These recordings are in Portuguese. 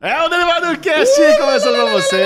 É o Derivado Cast começando pra você!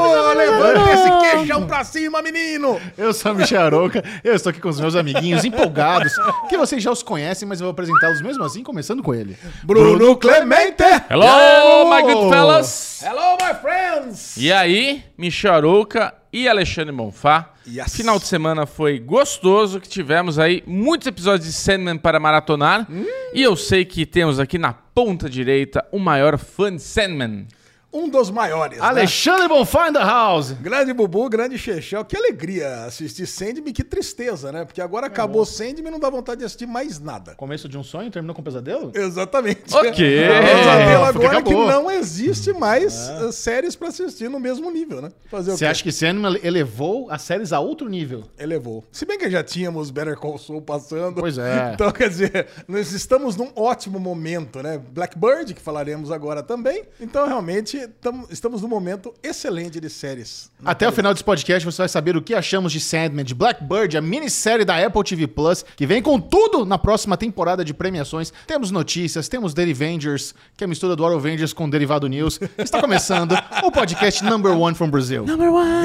Ô, Levanta esse queixão pra cima, menino! Eu sou a Michel Aroca, eu estou aqui com os meus amiguinhos empolgados, que vocês já os conhecem, mas eu vou apresentá-los mesmo assim, começando com ele. Bruno Clemente! Hello, my good fellas! Hello, my friends! E aí, Michel Arouca e Alexandre Monfá. Yes. Final de semana foi gostoso, que tivemos aí muitos episódios de Sandman para maratonar. E eu sei que temos aqui na ponta direita o maior fã de Sandman. Um dos maiores, né? Alexandre Bonfá in the house! Grande Bubu, grande Chechel. Que alegria assistir Sandman, que tristeza, né? Porque agora acabou Sandman e não dá vontade de assistir mais nada. Começo de um sonho, terminou com um pesadelo? Exatamente. Ok. É pesadelo Ah, agora que não existe mais uh, séries pra assistir no mesmo nível, né? Fazer Você acha que Sandman elevou as séries a outro nível? Elevou. Se bem que já tínhamos Better Call Saul passando. Pois é. Então, quer dizer, nós estamos num ótimo momento, né? Blackbird, que falaremos agora também. Então, realmente, tamo- estamos num momento excelente de séries. Até o final desse podcast você vai saber o que achamos de Sandman, de Blackbird, a minissérie da Apple TV Plus, que vem com tudo na próxima temporada de premiações. Temos notícias, temos Derivengers, que é a mistura do Avengers com Derivado News. Está começando o podcast number one from Brazil. Number one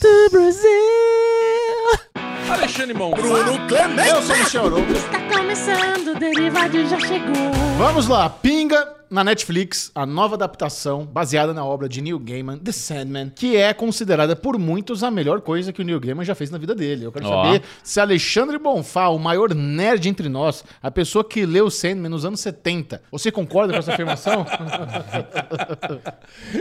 do Brasil. Alexandre Monfá. Bruno Clemente! Eu sou o Michel Arouca. Está começando, o Derivado já chegou. Vamos lá, pinga na Netflix a nova adaptação baseada na obra de Neil Gaiman, The Sandman, que é considerada por muitos a melhor coisa que o Neil Gaiman já fez na vida dele. Eu quero Ó. saber se Alexandre Bonfá, o maior nerd entre nós, a pessoa que leu Sandman nos anos 70, você concorda com essa afirmação?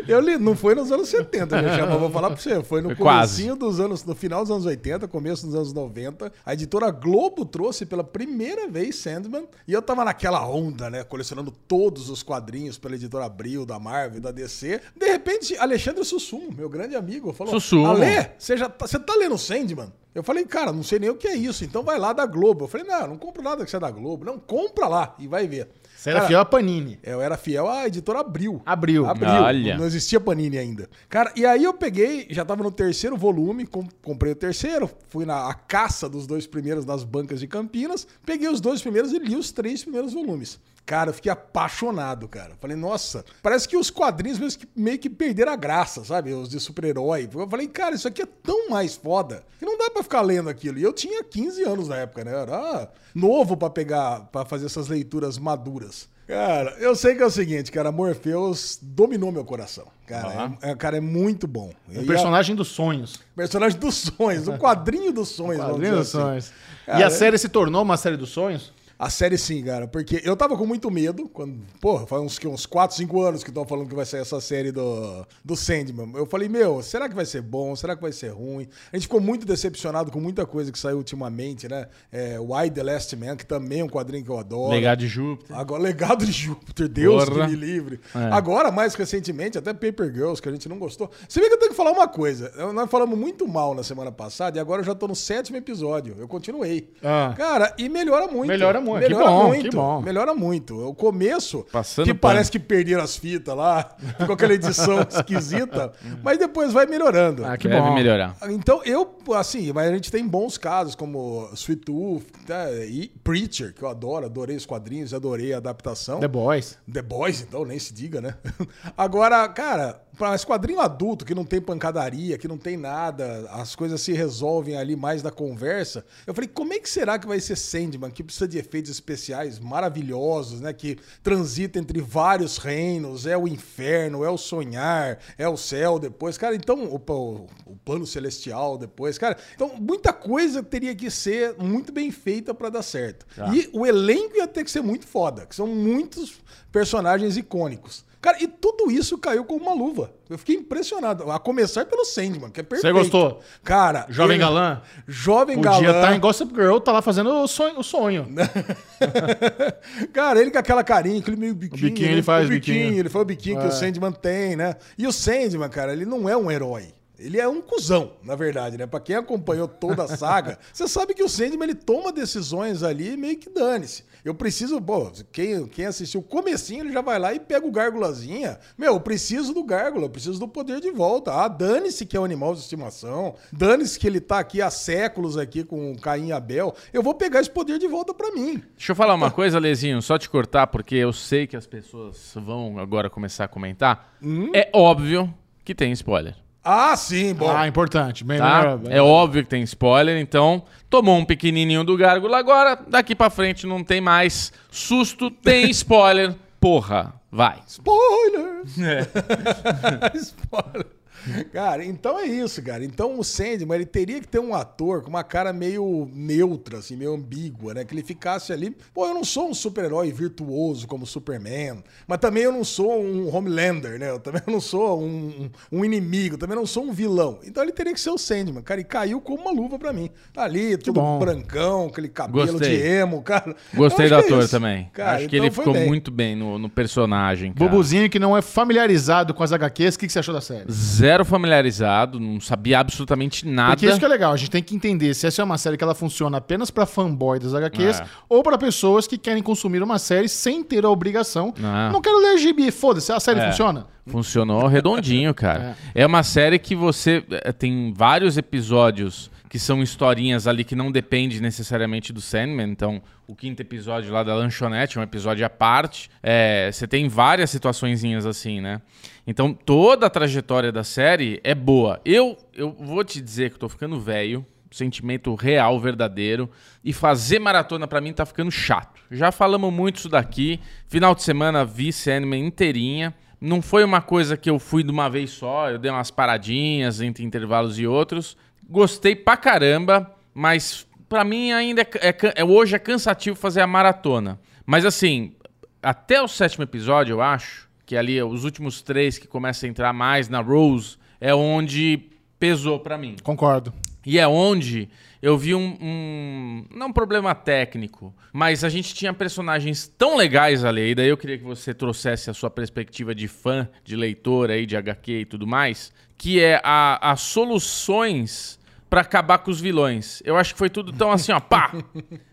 Eu li, não foi nos anos 70, já chama, vou falar pra você. Foi no quase. comecinho dos anos, no final dos anos 80, começo dos anos 90. A editora Globo trouxe pela primeira vez Sandman. E eu tava naquela onda, né? Colecionando todos os quadrinhos pela editora Abril, da Marvel, da DC. De repente, Alexandre Sussumo, meu grande amigo, falou: Sussumo. Ale, você já tá, você tá lendo Sandman? Eu falei, cara, não sei nem o que é isso, então vai lá da Globo. Eu falei, não, não compro nada que você é da Globo. Não, compra lá e vai ver. Você era Cara, fiel a Panini. eu era fiel à editora Abril. Abril. Abril. Olha. Não existia Panini ainda. Cara, e aí eu peguei, já tava no terceiro volume, com- comprei o terceiro, fui na a caça dos dois primeiros nas bancas de Campinas, peguei os dois primeiros e li os três primeiros volumes. Cara, eu fiquei apaixonado, cara. Falei, nossa, parece que os quadrinhos meio que, meio que perderam a graça, sabe? Os de super-herói. Eu falei, cara, isso aqui é tão mais foda que não dá pra ficar lendo aquilo. E eu tinha 15 anos na época, né? Eu era novo pra pegar, pra fazer essas leituras maduras. Cara, eu sei que é o seguinte, cara, Morpheus dominou meu coração. Cara, é, é- cara, é muito bom. O E a- personagem dos sonhos. personagem dos sonhos, o quadrinho dos sonhos. vamos Quadrinho dos assim. sonhos. e Cara, a série se tornou uma série dos sonhos? A série sim, cara, porque eu tava com muito medo, quando, porra, faz uns, uns 4, 5 anos que estão falando que vai sair essa série do, do Sandman. Eu falei, meu, será que vai ser bom? Será que vai ser ruim? A gente ficou muito decepcionado com muita coisa que saiu ultimamente, né? É, Why the Last Man, que também é um quadrinho que eu adoro. Legado de Júpiter. Agora, Legado de Júpiter, Deus Porra. que me livre. É. Agora, mais recentemente, até Paper Girls, que a gente não gostou. Você vê que eu tenho que falar uma coisa. Nós falamos muito mal na semana passada e agora eu já tô no sétimo episódio. Eu continuei. Ah. Cara, e melhora muito. Melhora muito. Que Melhora bom, muito. que bom. Melhora muito. O começo, Passando que pano. parece que perderam as fitas lá, ficou aquela edição esquisita, mas depois vai melhorando. Ah, que Deve bom. melhorar. Então, eu, assim, mas a gente tem bons casos, como Sweet Tooth tá, e Preacher, que eu adoro, adorei os quadrinhos, adorei a adaptação. The Boys. The Boys, então, nem se diga, né? Agora, cara, para esse quadrinho adulto que não tem pancadaria, que não tem nada, as coisas se resolvem ali mais da conversa. Eu falei, como é que será que vai ser Sandman, que precisa de efeitos especiais maravilhosos, né? Que transita entre vários reinos, é o inferno, é o sonhar, é o céu depois. Cara, então, o, o, o plano celestial depois, cara. Então, muita coisa teria que ser muito bem feita para dar certo. E o elenco ia ter que ser muito foda, que são muitos personagens icônicos. Cara, e tudo isso caiu com uma luva. Eu fiquei impressionado. A começar pelo Sandman, que é perfeito. gostou? Cara. Jovem ele- galã? Jovem Podia galã. estar em Gossip Girl, tá lá fazendo o sonho. O sonho. Cara, ele com aquela carinha, aquele meio biquinho. biquinho, né? ele faz o biquinho. biquinho. Ele foi o biquinho que É. o Sandman tem, né? E o Sandman, cara, ele não é um herói. Ele é um cuzão, na verdade, né? Pra quem acompanhou toda a saga, você sabe que o Sandman ele toma decisões ali meio que dane-se. Eu preciso, pô, quem, quem assistiu o comecinho, ele já vai lá e pega o gárgulazinha. Meu, eu preciso do gárgula, eu preciso do poder de volta. Ah, dane-se que é um animal de estimação, dane-se que ele tá aqui há séculos aqui com Caim e Abel. Eu vou pegar esse poder de volta pra mim. Deixa eu falar uma coisa, Lezinho, só te cortar, porque eu sei que as pessoas vão agora começar a comentar. É óbvio que tem spoiler. Ah, sim, bom. Ah, importante. Bem, Tá? melhor- É óbvio que tem spoiler, então tomou um pequenininho do gárgula agora, daqui pra frente não tem mais susto, tem spoiler. Porra, vai. Spoiler! É. Spoiler. Cara, então é isso, cara. Então o Sandman, ele teria que ter um ator com uma cara meio neutra, assim, meio ambígua, né? Que ele ficasse ali. Pô, eu não sou um super-herói virtuoso como Superman, mas também eu não sou um Homelander, né? Eu também não sou um, um inimigo, também não sou um vilão. Então ele teria que ser o Sandman, cara. E caiu como uma luva pra mim. Tá ali, tudo bom. brancão, aquele cabelo Gostei. de emo, cara. Gostei Eu do é ator isso. também. Cara, Acho que então ele ficou bem. muito bem no, no personagem. Cara. Bobuzinho que não é familiarizado com as HQs, o que, que você achou da série? Zero familiarizado, não sabia absolutamente nada. Porque isso que é legal, a gente tem que entender se essa é uma série que ela funciona apenas pra fanboy das HQs É. ou pra pessoas que querem consumir uma série sem ter a obrigação. Não. Não quero ler gibi, foda-se, a série É. funciona. Funcionou redondinho, cara. É. uma série que você eh, tem vários episódios que são historinhas ali que não depende necessariamente do Sandman. Então, o quinto episódio lá da lanchonete é um episódio à parte. É, você tem várias situaçõezinhas assim, né? Então, toda a trajetória da série é boa. Eu, eu vou te dizer que eu tô ficando velho. Sentimento real, verdadeiro. E fazer maratona pra mim tá ficando chato. Já falamos muito isso daqui. Final de semana vi Sandman inteirinha. Não foi uma coisa que eu fui de uma vez só, eu dei umas paradinhas entre intervalos e outros. Gostei pra caramba, mas pra mim ainda é, é é- hoje é cansativo fazer a maratona. Mas assim, até o sétimo episódio, eu acho, que ali os últimos três que começa a entrar mais na Rose, é onde pesou pra mim. Concordo. E é onde eu vi um, um- Não um problema técnico, mas a gente tinha personagens tão legais ali. E daí eu queria que você trouxesse a sua perspectiva de fã, de leitor aí, de HQ e tudo mais. Que é a- as soluções pra acabar com os vilões. Eu acho que foi tudo tão assim, ó, pá!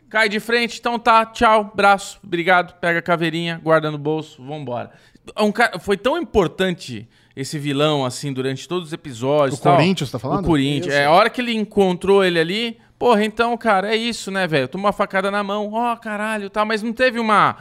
Cai de frente, então tá, tchau, braço, obrigado, pega a caveirinha, guarda no bolso, vambora. Um cara, foi tão importante esse vilão, assim, durante todos os episódios. O tal. Corinthians, tá falando? O Corinthians. É, a hora que ele encontrou ele ali, porra, então, cara, é isso, né, velho? Tomou uma facada na mão, ó, caralho, tal, mas não teve uma.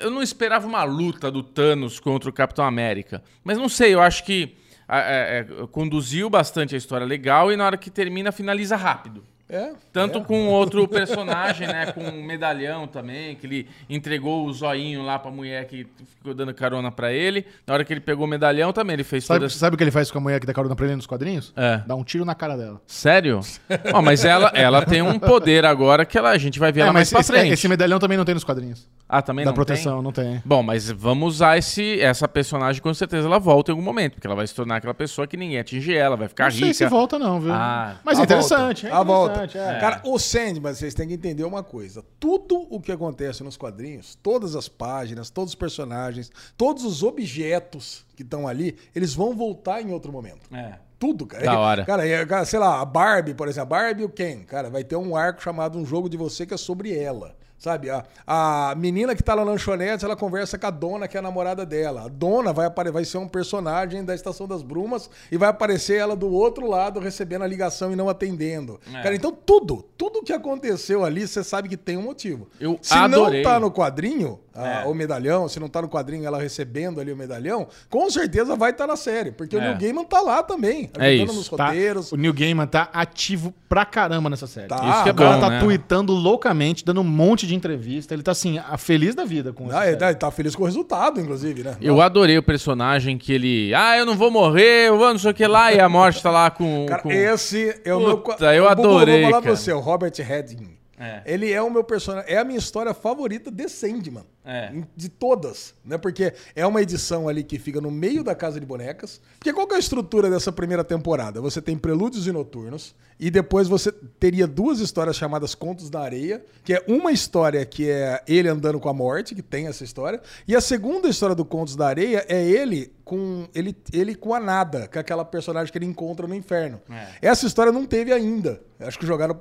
Eu não esperava uma luta do Thanos contra o Capitão América. Mas não sei, eu acho que é, é, conduziu bastante a história legal e na hora que termina, finaliza rápido. É. Tanto com outro personagem, né? Com um medalhão também, que ele entregou o zoinho lá pra mulher que ficou dando carona pra ele. Na hora que ele pegou o medalhão também, ele fez Sabe, toda sabe o que ele faz com a mulher que dá carona pra ele nos quadrinhos? É. Dá um tiro na cara dela. Sério? Ó, mas ela, ela tem um poder agora que ela, a gente vai ver É, ela mas mais pra esse, frente. esse medalhão também não tem nos quadrinhos. Ah, também da não proteção, tem? não tem. Bom, mas vamos usar esse, essa personagem com certeza ela volta em algum momento, porque ela vai se tornar aquela pessoa que ninguém atinge ela, vai ficar Não sei rica. se volta, não, viu? Ah. Mas é interessante, volta. é A volta. Interessante, é. Cara, o Sandman, vocês têm que entender uma coisa. Tudo o que acontece nos quadrinhos, todas as páginas, todos os personagens, todos os objetos que estão ali, eles vão voltar em outro momento. É. Tudo, cara. Da hora. Cara, é, cara, sei lá, a Barbie, por exemplo, a Barbie e o Ken, cara, vai ter um arco chamado Um Jogo de Você que é sobre ela. Sabe, a, a menina que tá na lanchonete, ela conversa com a dona, que é a namorada dela. A dona vai, vai ser um personagem da Estação das Brumas e vai aparecer ela do outro lado recebendo a ligação e não atendendo. É. Cara, então tudo, tudo que aconteceu ali, você sabe que tem um motivo. Eu Se adorei. não tá no quadrinho, a- É. o medalhão, se não tá no quadrinho ela recebendo ali o medalhão, com certeza vai estar na série, porque o É. Neil Gaiman tá lá também, É ajudando isso, nos Tá? roteiros. O Neil Gaiman tá ativo pra caramba nessa série. Tá. Isso que é O cara bom, tá né? tweetando loucamente, dando um monte de entrevista. Ele tá assim, feliz da vida com Ah, essa ele série. tá, tá feliz com o resultado, inclusive, né? Eu adorei o personagem que ele. Ah, eu não vou morrer, eu vou não sei o que lá, e a morte tá lá com. Cara, com... esse é o meu. Puta, eu adorei, Vou falar cara. pra você, o Robert Redding. É. Ele é o meu personagem. É a minha história favorita de Sandman. É. De todas, né? Porque é uma edição ali que fica no meio da Casa de Bonecas. Porque qual que é a estrutura dessa primeira temporada? Você tem Prelúdios e Noturnos, e depois você teria duas histórias chamadas Contos da Areia, que é uma história que é ele andando com a morte, que tem essa história, e a segunda história do Contos da Areia é ele com ele, ele com a Nada, que é aquela personagem que ele encontra no inferno. Essa história não teve ainda. Acho que jogaram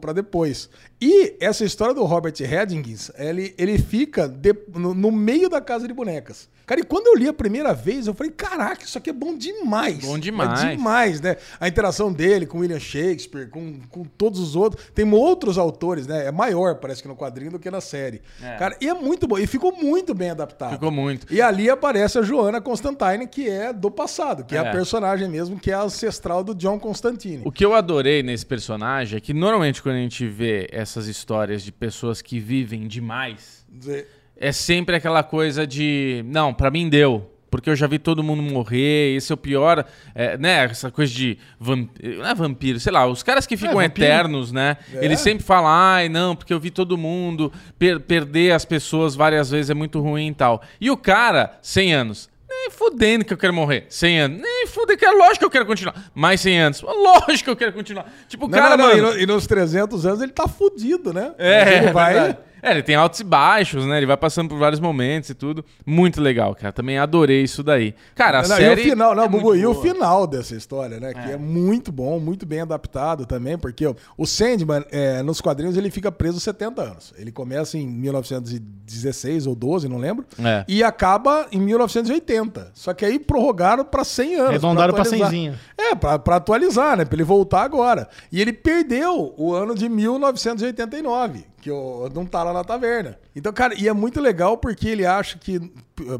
pra depois. E essa história do Robert Hedgins, ele, ele fica de- no, no meio da casa de bonecas. Cara, e quando eu li a primeira vez, eu falei, caraca, isso aqui é bom demais. Bom demais. É demais, né? A interação dele com William Shakespeare, com, com todos os outros. Tem outros autores, né? É maior, parece que no quadrinho, do que na série. É. Cara, e é muito bom. E ficou muito bem adaptado. Ficou muito. E ali aparece a Joana Constantine, que é do passado, que é, É. a personagem mesmo, que é a ancestral do John Constantine. O que eu adorei nesse personagem é que normalmente quando a gente vê essas histórias de pessoas que vivem demais, Dizer, é sempre aquela coisa de, não, pra mim deu. Porque eu já vi todo mundo morrer, esse é o pior, é, né? Essa coisa de vampiro, não é vampiro, sei lá, os caras que ficam vampiro. eternos, né? É. Eles sempre falam, ai, não, porque eu vi todo mundo, per- perder as pessoas várias vezes é muito ruim e tal. E o cara, 100 anos, nem fudendo que eu quero morrer, 100 anos, nem fudendo que é lógico que eu quero continuar, mais 100 anos, lógico que eu quero continuar. Tipo, o cara, não, não, mano, e, no- e nos 300 anos ele tá fudido, né? é, ele é vai. verdade. É, ele tem altos e baixos, né? Ele vai passando por vários momentos e tudo. Muito legal, cara. Também adorei isso daí. Cara, a Não, série. e o final, não, é Bubu, e o final dessa história, né? Que é muito bom, muito bem adaptado também, porque ó, o Sandman, é, nos quadrinhos, ele fica preso 70 anos. Ele começa em 1916 ou 12, não lembro, É. e acaba em 1980. Só que aí prorrogaram pra 100 anos. Arredondaram pra atualizar. cenzinho. É, pra, pra atualizar, né? Pra ele voltar agora. E ele perdeu o ano de 1989, que o- não tá lá na taverna. Então, cara, e é muito legal porque ele acha que,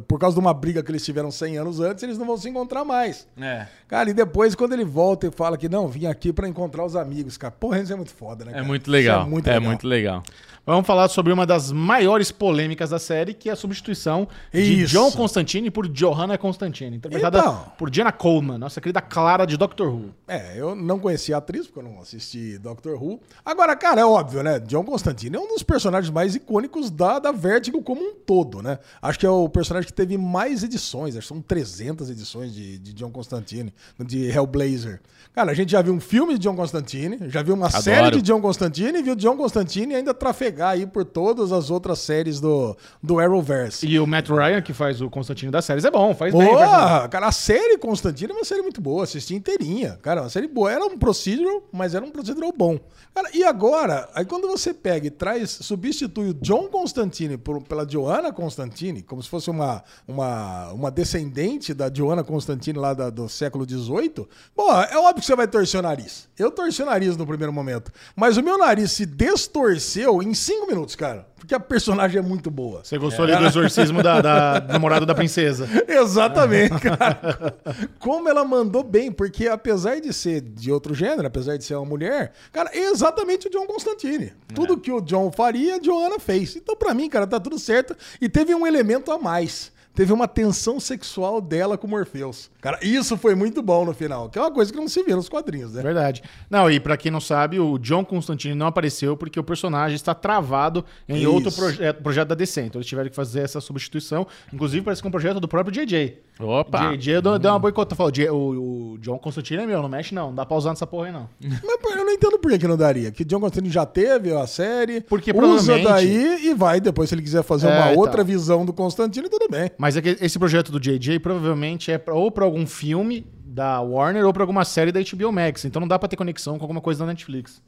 por causa de uma briga que eles tiveram 100 anos antes, eles não vão se encontrar mais. É. Cara, e depois, quando ele volta e fala que não, vim aqui pra encontrar os amigos, cara. Porra, isso é muito foda, né? É cara? muito Isso legal. É muito é legal. muito legal. Vamos falar sobre uma das maiores polêmicas da série, que é a substituição de Isso. John Constantine por Johanna Constantine, interpretada Então. por Jenna Coleman, nossa querida Clara de Doctor Who. É, eu não conhecia a atriz, porque eu não assisti Doctor Who. Agora, cara, é óbvio, né? John Constantine é um dos personagens mais icônicos da, da Vertigo como um todo, né? Acho que é o personagem que teve mais edições, acho que são 300 edições de, de John Constantine, de Hellblazer. Cara, a gente já viu um filme de John Constantine, já viu uma série de John Constantine e viu John Constantine ainda trafegar aí por todas as outras séries do, do Arrowverse. E o Matt Ryan, que faz o Constantine das séries, é bom, faz bem. faz bem. Boa! Cara, a série Constantine é uma série muito boa, assisti inteirinha. Cara, uma série boa. Era um procedural, mas era um procedural bom. Cara, e agora, aí quando você pega e traz, substitui o John Constantine por- pela Joanna Constantine, como se fosse uma, uma, uma descendente da Joanna Constantine lá da- do século XVIII, bom, é óbvio que você vai torcer o nariz. Eu torci o nariz no primeiro momento. Mas o meu nariz se destorceu em cinco minutos, cara. Porque a personagem é muito boa. Você gostou ali do exorcismo da, da do namorado da princesa. Exatamente, cara. Como ela mandou bem, porque apesar de ser de outro gênero, apesar de ser uma mulher, cara, é exatamente o John Constantine. Tudo que o John faria, a Joanna fez. Então, pra mim, cara, tá tudo certo. E teve um elemento a mais. Teve uma tensão sexual dela com o Morpheus. Cara, isso foi muito bom no final, que é uma coisa que não se vê nos quadrinhos, né? Verdade. Não, e pra quem não sabe, o John Constantine não apareceu porque o personagem está travado em Isso. outro projeto, projeto da DC. Então eles tiveram que fazer essa substituição. Inclusive, parece que é um projeto do próprio JJ. Opa! JJ deu, deu uma boicota. Falou, "J- o, o John Constantine é meu, não mexe não. Não dá pra usar nessa porra aí não. Mas eu não entendo por que, que não daria. Que John Constantine já teve a série, Porque usa provavelmente- daí e vai. Depois, se ele quiser fazer É, uma então. outra visão do Constantine, tudo bem. Mas é que esse projeto do JJ provavelmente é pra, ou pra algum filme da Warner ou pra alguma série da HBO Max. Então não dá pra ter conexão com alguma coisa da Netflix.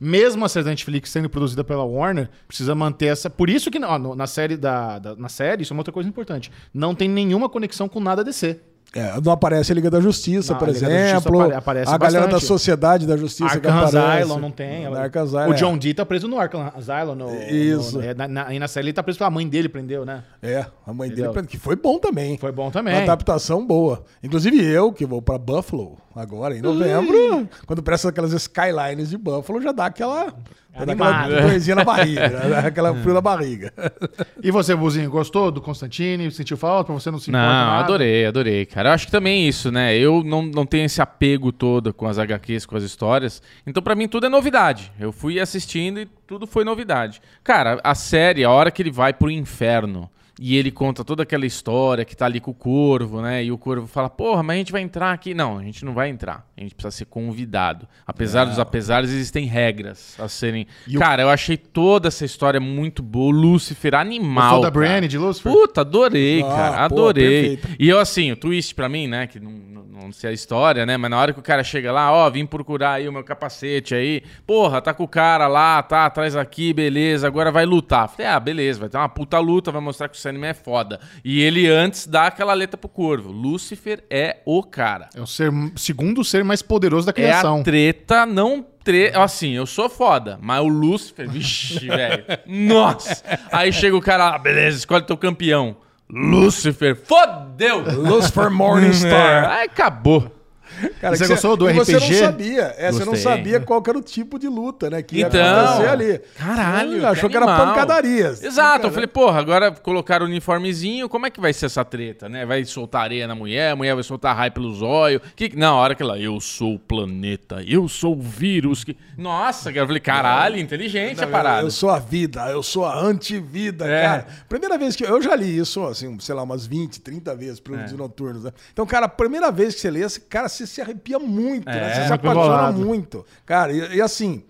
Mesmo a série da Netflix sendo produzida pela Warner, precisa manter essa. Por isso que ó, na série da, da- na série, isso é uma outra coisa importante. Não tem nenhuma conexão com nada DC. É, não aparece a Liga da Justiça, Não, por a Liga da Justiça exemplo. apare- aparece a galera bastante. da Sociedade da Justiça que Arkham aparece. Asylum não tem. Da Arkham Asylum, o é. John Dee tá preso no Arkham Asylum. No, Isso. no- é, na, na, e na série ele tá preso pela mãe dele, prendeu, né? É, a mãe Entendeu? dele, que foi bom também. Foi bom Uma também. adaptação boa. Inclusive eu, que vou pra Buffalo agora, em novembro, quando presta aquelas skylines de Buffalo, já dá aquela, Pra dar aquela Animado. dorzinha na barriga, né? aquela frio na barriga. E você, Buzinho, gostou do Constantine? Sentiu falta? Pra você não se Não, importa nada? adorei, adorei, cara. Eu acho que também isso, né? Eu não, não tenho esse apego todo com as HQs, com as histórias. Então, pra mim, tudo é novidade. Eu fui assistindo e tudo foi novidade. Cara, a série, a hora que ele vai pro inferno e ele conta toda aquela história que tá ali com o corvo, né? E o corvo fala, porra, mas a gente vai entrar aqui. Não, a gente não vai entrar. A gente precisa ser convidado. Apesar dos apesares, existem regras a serem. E o- Cara, eu achei toda essa história muito boa. O Lúcifer, animal. Gostou da. Brienne de Lucifer? Puta, adorei, Ah, cara. Adorei. e eu, assim, o twist pra mim, né? Que não, não, não sei a história, né? Mas na hora que o cara chega lá, ó, vim procurar aí o meu capacete aí. Porra, tá com o cara lá, tá atrás aqui, beleza. Agora vai lutar. Falei, ah, beleza, vai ter uma puta luta, vai mostrar que o Sandman é foda. E ele antes dá aquela letra pro corvo. Lúcifer é o cara. É o ser, segundo ser mais poderoso da É criação. a treta, não tre... Assim, eu sou foda, mas o Lúcifer, vixe, velho. Nossa! Aí chega o cara lá, beleza, escolhe teu campeão. Lúcifer, fodeu! Lucifer Morningstar. Acabou. Cara, você que gostou do e Você RPG? não sabia. É, você não sabia qual que era o tipo de luta, né? Que ia Então, acontecer ali. caralho, achou que, era animal. pancadarias. Exato, eu falei, porra, agora colocaram o uniformezinho, como é que vai ser essa treta, né? Vai soltar areia na mulher, a mulher vai soltar raio pelos olhos. Que... Não, a hora que ela, eu sou o planeta, eu sou o vírus. Que... Nossa, cara, eu falei, caralho, inteligente a parada. Eu sou a vida, eu sou a antivida, É. cara. Primeira vez que eu, eu já li isso, assim, sei lá, umas 20, 30 vezes É. pelos noturnos, né? Então, cara, a primeira vez que você lê, esse cara, você se arrepia muito, né? É, Você se muito apaixona muito. Cara, e, e assim,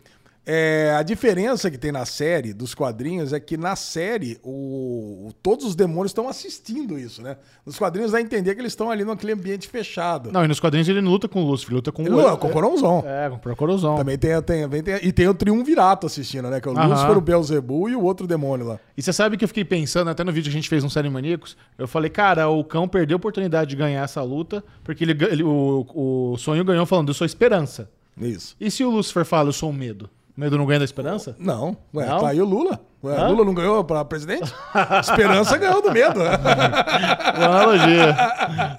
é, a diferença que tem na série dos quadrinhos é que na série o, todos os demônios estão assistindo isso, né? Nos quadrinhos dá a entender que eles estão ali naquele ambiente fechado. Não, e nos quadrinhos ele não luta com o Lúcifer, luta com Ele o... com o Coronzão. É, com o Procorozão. Também tem, tem, tem, e tem o Triunvirato assistindo, né? Que é o Aham. Lúcifer, o Belzebu e o outro demônio lá. E você sabe que eu fiquei pensando, até no vídeo que a gente fez no Série Maníacos, eu falei, cara, o cão perdeu a oportunidade de ganhar essa luta, porque ele, ele- o, o sonho ganhou falando, eu sou esperança. Isso. E se o Lúcifer fala, eu sou o medo? Medo não ganha da esperança? Não, ué, Não? tá aí o Lula. Ué, Hã? Lula não ganhou pra presidente? Esperança ganhou do medo. Analogia.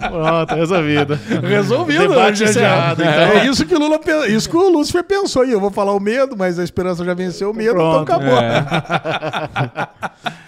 Pronto, resolvido. Resolvido. Debate encerrado, então. É isso que, o Lula, isso que o Lúcifer pensou aí. Eu vou falar o medo, mas a esperança já venceu o medo, então Pronto. acabou.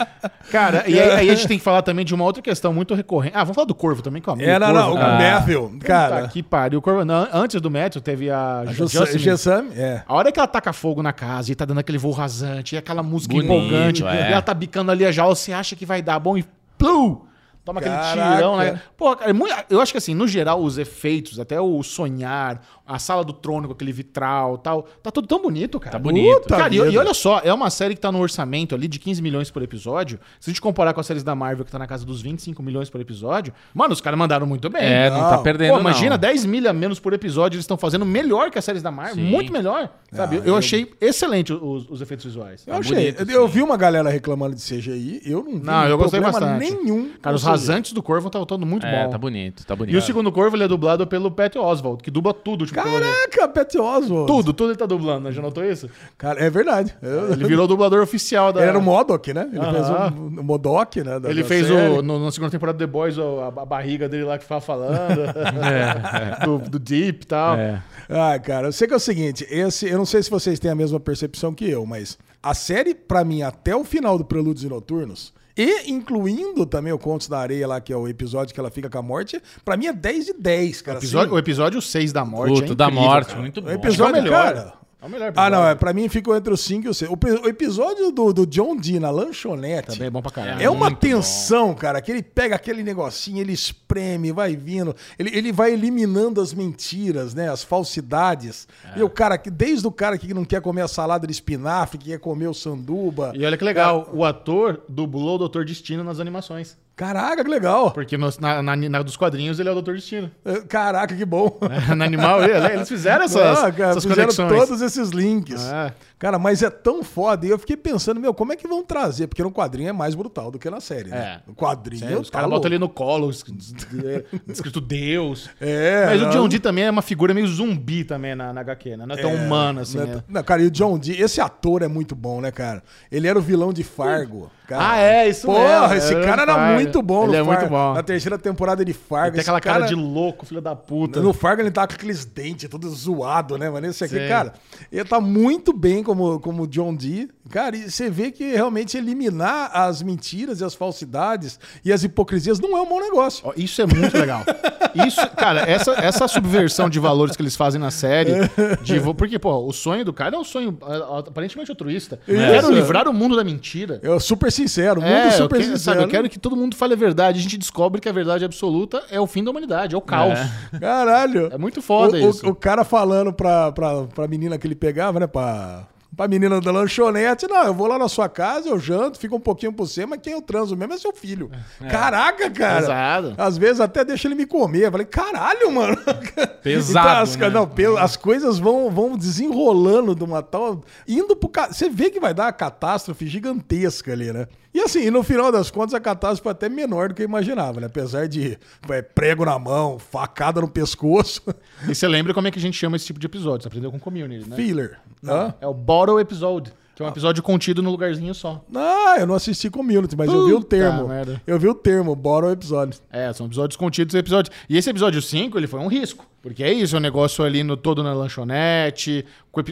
Cara, e aí, aí a gente tem que falar também de uma outra questão muito recorrente. Ah, vamos falar do Corvo também, que é É, não, Corvo, não, o cara. Matthew, cara. que pariu. O Corvo, não, antes do Matthew teve a, A. Gessam, é. A hora que ela taca fogo na casa e tá dando aquele voo rasante, e aquela música Bonito, empolgante, é. e ela tá bicando ali a jaula, você acha que vai dar bom e plum! Toma aquele Caraca. tirão, né? Pô, cara, é muito- eu acho que assim, no geral, os efeitos, até o sonhar, a sala do trono com aquele vitral e tal, tá tudo tão bonito, cara. Tá bonito. Puta Cara, e, e olha só, é uma série que tá no orçamento ali de 15 milhões por episódio. Se a gente comparar com as séries da Marvel, que tá na casa dos 25 milhões por episódio, mano, os caras mandaram muito bem. É, não, Não. tá perdendo, Pô, imagina, não. 10 milha menos por episódio, eles estão fazendo melhor que as séries da Marvel. Sim. Muito melhor. Sabe? Ah, eu, eu- achei excelente os, os efeitos visuais. Eu Tá achei. bonito, eu sim. vi uma galera reclamando de CGI, eu não vi Não, eu gostei problema bastante. nenhum. Cara, os. Rasantes do Corvo estão todo muito É, bom. tá bonito, tá bonito. E o segundo Corvo, ele é dublado pelo Pat Oswald, que dubla tudo. Tipo, pelo- Caraca, Pat Oswald. tudo, tudo ele tá dublando, né? Já notou isso? Cara, é verdade. Eu- Ele virou o dublador oficial da... Ele era o Modok, né? Ele Aham. fez o, o Modok, né? da- Ele da fez série. o, no, na segunda temporada do The Boys o- a, a barriga dele lá que ficava falando. do, do Deep e tal. É. Ah, cara, eu sei que é o seguinte, esse, eu não sei se vocês têm a mesma percepção que eu, mas a série, pra mim, até o final do Prelúdios e Noturnos, e incluindo também o Contos da Areia lá, que é o episódio que ela fica com a morte, pra mim é 10 de 10, O cara. episódio, assim. o episódio 6 da morte. Puta, é da incrível, morte, cara. muito bom. O episódio, é melhor. cara... É o melhor Ah, não, é, episódio. pra mim ficou entre os 5 e o 6. O, o episódio do, do John Dee na lanchonete Também é bom pra caralho. é uma tensão, cara, que ele pega aquele negocinho, ele espreme, vai vindo, ele, ele vai eliminando as mentiras, né, as falsidades. É. E o cara, que desde o cara que não quer comer a salada de espinafre, que quer comer o sanduba. E olha que legal, o ator dublou o Doutor Destino nas animações. Caraca, que legal. Porque nos- na, na, na dos quadrinhos ele é o Doutor Destino. É, Caraca, que bom. na animal, ele- eles fizeram essas, Ah, cara, essas fizeram conexões. todos esses links. É. Cara, mas é tão foda. E eu fiquei pensando, meu, como é que vão trazer? Porque no quadrinho é mais brutal do que na série, né? É. No quadrinho. Sério, os tá caras botam ele no colo, es- escrito Deus. É, Mas o não. John Dee também é uma figura meio zumbi também na, na HQ, né? Não é tão humano assim. Não, né? não, cara, e o John Dee, esse ator é muito bom, né, cara? Ele era o vilão de Fargo. Cara. Ah, é, isso Porra, mesmo, esse era cara era muito muito bom Ele no é muito Fargo. bom. Na terceira temporada de Fargo. Tem esse aquela cara, de louco, filho da puta. No Fargo ele tá com aqueles dentes tudo zoado, né, mano? Esse aqui, Sim. cara, ele tá muito bem como, como John Dee. Cara, e você vê que realmente eliminar as mentiras e as falsidades e as hipocrisias não é um bom negócio. Isso é muito legal. Isso, cara, essa, essa subversão de valores que eles fazem na série. de porque, pô, o sonho do cara é um sonho ah, aparentemente altruísta. Eu quero livrar o mundo da mentira. Eu super sincero, muito É, eu, super que- sincero. sabe, eu quero que todo mundo fale a verdade. A gente descobre que a verdade absoluta é o fim da humanidade, é o caos. Caralho. É muito foda o, o- isso. O, cara falando pra, pra, pra menina que ele pegava, né? Pra, pra menina da lanchonete, não, eu vou lá na sua casa, eu janto, fico um pouquinho por cima, mas quem eu transo mesmo é seu filho. Caraca, cara. Pesado. Às vezes até deixa ele me comer. Eu falei, caralho, mano. Pesado, Então, as, né? não, pe- as coisas vão, vão desenrolando de uma tal. Indo pro. Você vê que vai dar uma catástrofe gigantesca ali, né? E assim, no final das contas, a catástrofe foi até menor do que eu imaginava, né? Apesar de é, prego na mão, facada no pescoço, E você lembra como é que a gente chama esse tipo de episódio? Você aprendeu com community, né? filler. Hã? É o bottle episode, que é um episódio contido no lugarzinho só. Ah, eu não assisti Community, mas eu vi o Puta termo. merda. Eu vi o termo, bora o episódio. É, são episódios contidos episódios. E esse episódio 5, ele foi um risco. Porque é isso, é um negócio ali no, todo na lanchonete,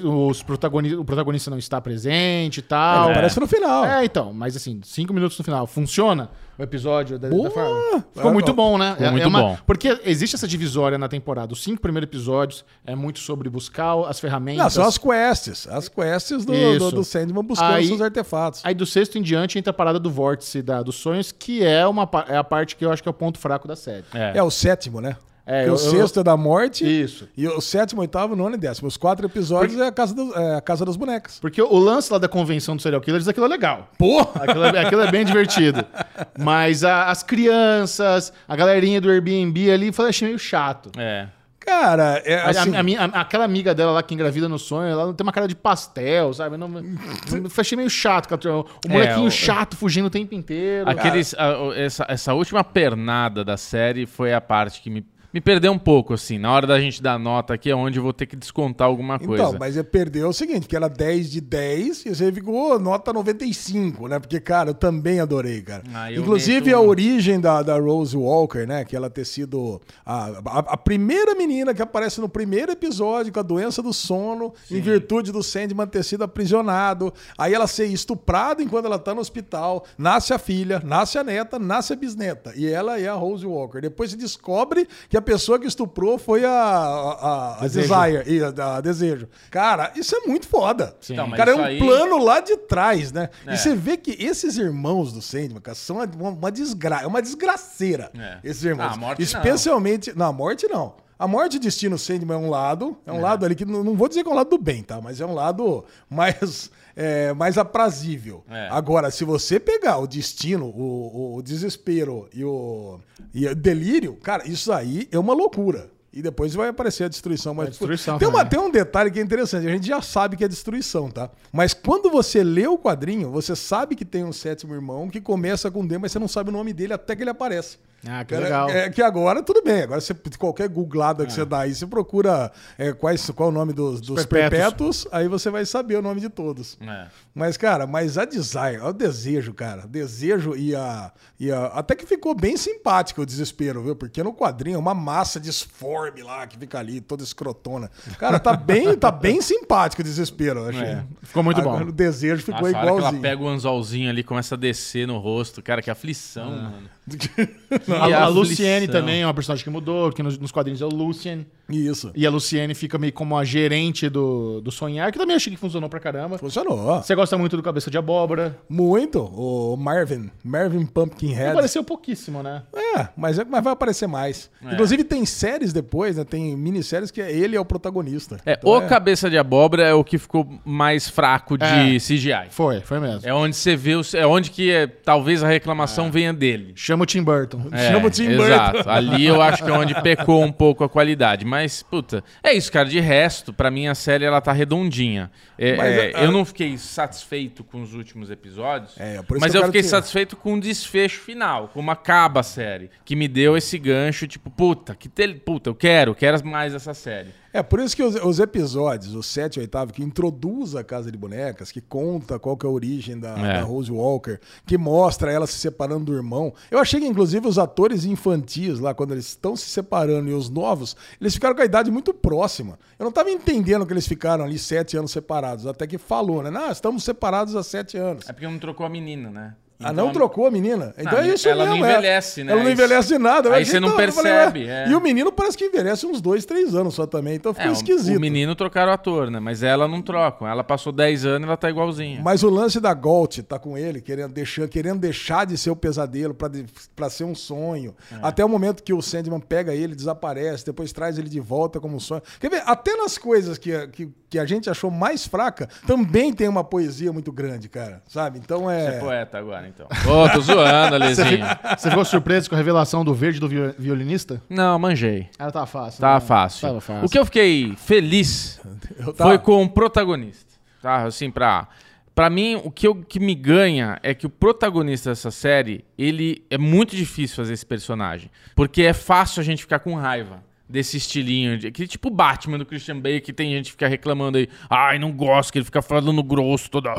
os protagoni o protagonista não está presente e tal. Ele aparece no final. É, então, mas assim, cinco minutos no final. Funciona o episódio da, da Boa! forma? Ficou É, muito bom, né? ficou muito uma- bom. Porque existe essa divisória na temporada. Os cinco primeiros episódios é muito sobre buscar as ferramentas. Não, são as quests. As quests do, do, do Sandman buscando Aí- seus artefatos. Aí do sexto em diante entra a parada do vórtice da, dos sonhos, que é, uma, é a parte que eu acho que é o ponto fraco da série. É. É o sétimo, né? É, Porque eu- o sexto é da morte. Isso. E o sétimo, oitavo, nono e décimo. Os quatro episódios é, a casa do- é a Casa das Bonecas. Porque o lance lá da convenção do serial killers, aquilo é legal. Porra! Aquilo é, aquilo é bem divertido. Mas a- as crianças, a galerinha do Airbnb ali, eu falei, achei meio chato. É. Cara, é A- a- assim... a aquela amiga dela lá que engravida no sonho, ela não tem uma cara de pastel, sabe? Eu Não, eu achei meio chato. O molequinho o- chato fugindo o tempo inteiro. Aqueles, essa, essa última pernada da série foi a parte que me, me perdeu um pouco, assim. Na hora da gente dar nota aqui é onde eu vou ter que descontar alguma coisa. Então, mas é perdeu o seguinte, que era 10 de 10 e você ficou nota 95, né? Porque, cara, eu também adorei, cara. Ah, Inclusive meto a origem da, da Rose Walker, né? Que ela ter sido a, a, a primeira menina que aparece no primeiro episódio com a doença do sono, em virtude do Sandman ter sido aprisionado. Aí ela ser estuprada enquanto ela tá no hospital. Nasce a filha, nasce a neta, nasce a bisneta. E ela é a Rose Walker. Depois se descobre que a pessoa que estuprou foi a, a, a Desejo. Desire, e a, a Desejo. Cara, isso é muito foda. Então, mas cara, é um aí- plano lá de trás, né? É. E você vê que esses irmãos do Sandman, cara, são uma, uma desgraça, é uma desgraceira. É. Esses irmãos. Ah, a morte Especialmente. Não. a morte não. A morte e destino Sandman é um lado, é um lado ali que não, não vou dizer que é um lado do bem, tá? Mas é um lado mais, é, mais aprazível. É. Agora, se você pegar o destino, o, o desespero e o, e o delírio, cara, isso aí é uma loucura. E depois vai aparecer a destruição. Mas A destruição tem, uma, tem um detalhe que é interessante. A gente já sabe que é destruição, tá? Mas quando você lê o quadrinho, você sabe que tem um sétimo irmão que começa com D, mas você não sabe o nome dele até que ele aparece. Ah, que Cara, legal. É, que agora tudo bem. Agora você, qualquer googlada que você dá aí, você procura é, quais, qual é o nome dos, dos perpétuos. perpétuos, aí você vai saber o nome de todos. É. Mas, cara, mas a desire, o desejo, cara. Desejo e a, e a. Até que ficou bem simpático o desespero, viu? Porque no quadrinho é uma massa disforme lá que fica ali, toda escrotona. Cara, tá bem, tá bem simpático o desespero, eu achei. É, ficou muito Agora, bom. O desejo ficou Nossa, a hora que ela igualzinho. pega o anzolzinho ali e começa a descer no rosto. Cara, que aflição, mano. A, a. Luciene também é uma personagem que mudou, que nos, nos quadrinhos é o Lucien. Isso. E a Luciene fica meio como a gerente do, do Sonhar, que também achei que funcionou pra caramba. Funcionou. Você gosta muito do Cabeça de Abóbora. Muito. O Marvin. Marvin Pumpkinhead. Apareceu pouquíssimo, né? É, mas, é- mas vai aparecer mais. É. Inclusive tem séries depois, né? Tem minisséries que é- ele é o protagonista. É, Então o Cabeça de Abóbora é o que ficou mais fraco de É. CGI. Foi, foi mesmo. É onde você vê, os- é onde que é, talvez a reclamação venha dele. Chama o Tim Burton. É, Chama o Tim exato. Burton. Ali eu acho que é onde pecou um pouco a qualidade. Mas, puta, é isso, cara. De resto, pra mim a série ela tá redondinha. É, Mas, é, a- Eu não fiquei satisfeito com os últimos episódios. É, por isso mas que eu eu, fiquei te- satisfeito com o desfecho final, como acaba a série. Que me deu esse gancho, tipo, puta, que tel... puta, eu quero, quero mais essa série. É, por isso que os, os episódios, o 7 e o 8, que introduz a Casa de Bonecas, que conta qual que é a origem da, É. da Rose Walker, que mostra ela se separando do irmão. Eu achei que, inclusive, os atores infantis lá, quando eles estão se separando e os novos, eles ficaram com a idade muito próxima. Eu não tava entendendo que eles ficaram ali sete anos separados, até que falou, né? Não, estamos separados há sete anos. É porque não trocou a menina, né? Ah, Então, não trocou a menina? Então Não, é isso ela não mesmo. é. envelhece, né? Ela não envelhece nada. Eu aí você não tão- eu falei, percebe, ué, é. E o menino parece que envelhece uns dois, três anos só também. Então ficou É, esquisito. o menino trocaram o ator, né? Mas ela não trocam. Ela passou 10 anos e ela tá igualzinha. Mas o lance da Gold tá com ele, querendo deixar, querendo deixar de ser o pesadelo pra de- pra ser um sonho. É. Até o momento que o Sandman pega ele, desaparece, depois traz ele de volta como um sonho. Quer ver? Até nas coisas que, que, que a gente achou mais fraca, também tem uma poesia muito grande, cara. Sabe? Então Você é. é poeta agora, então. Ô, tô zoando, Alezinho. Você ficou surpreso com a revelação do verde do vi- violinista? Não, manjei. Ah, tava fácil. Tá né? fácil. Tava fácil. O que eu fiquei feliz Eu tava- foi com o protagonista. Tá? Assim, pra. Pra mim, o que, eu, que me ganha é que o protagonista dessa série, ele é muito difícil fazer esse personagem. Porque é fácil a gente ficar com raiva desse estilinho. De, que tipo o Batman do Christian Bale, que tem gente que fica reclamando aí. Ai, não gosto, que ele fica falando grosso toda.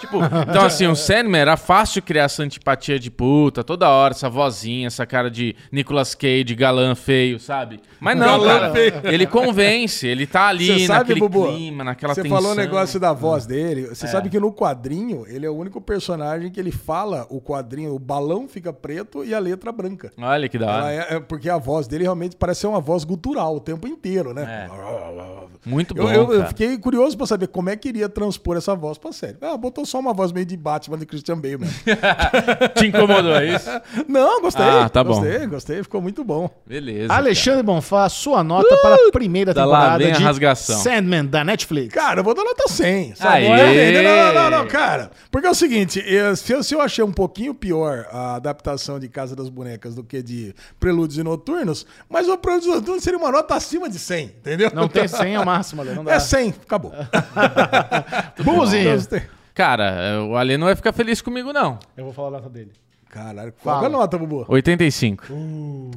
tipo, então assim, o Sandman era fácil criar essa antipatia de puta, toda hora, essa vozinha, essa cara de Nicolas Cage, galã feio, sabe? Mas não, Galã cara. feio. Ele convence, ele tá ali Você sabe, naquele Bubu? clima, naquela Você tensão. falou o negócio da voz dele. É. Você sabe que no quadrinho, ele é o único personagem que ele fala o quadrinho, o balão fica preto e a letra branca. Olha que da hora. é, é porque a voz dele realmente parece ser uma voz gutural o tempo inteiro, né? Muito Eu, bom, eu- eu cara. fiquei curioso pra saber como é que iria transpor essa voz pra série. Ah, botou só uma voz meio de Batman de Christian Bale mesmo. Te incomodou, é isso? Não, gostei. Ah, tá bom. gostei, gostei, ficou muito bom. Beleza. Alexandre Bonfá, sua nota para a primeira da lá temporada vem a de rasgação. Sandman, da Netflix. Cara, eu vou dar nota 100. Sabe? Não, não, não, não, cara. Porque é o seguinte, eu- se, eu, se eu achei um pouquinho pior a adaptação de Casa das Bonecas do que de Prelúdios e Noturnos, mas o Prelúdios e Noturnos seria uma nota acima de 100, entendeu? Não tem 100 é o máximo, Ale, não dá. É 100, acabou. Bubuzinho. Gostei. Cara, o Ale não vai ficar feliz comigo, não. Eu vou falar a nota dele. Caralho, qual Fala. é a nota, Bubu? 85.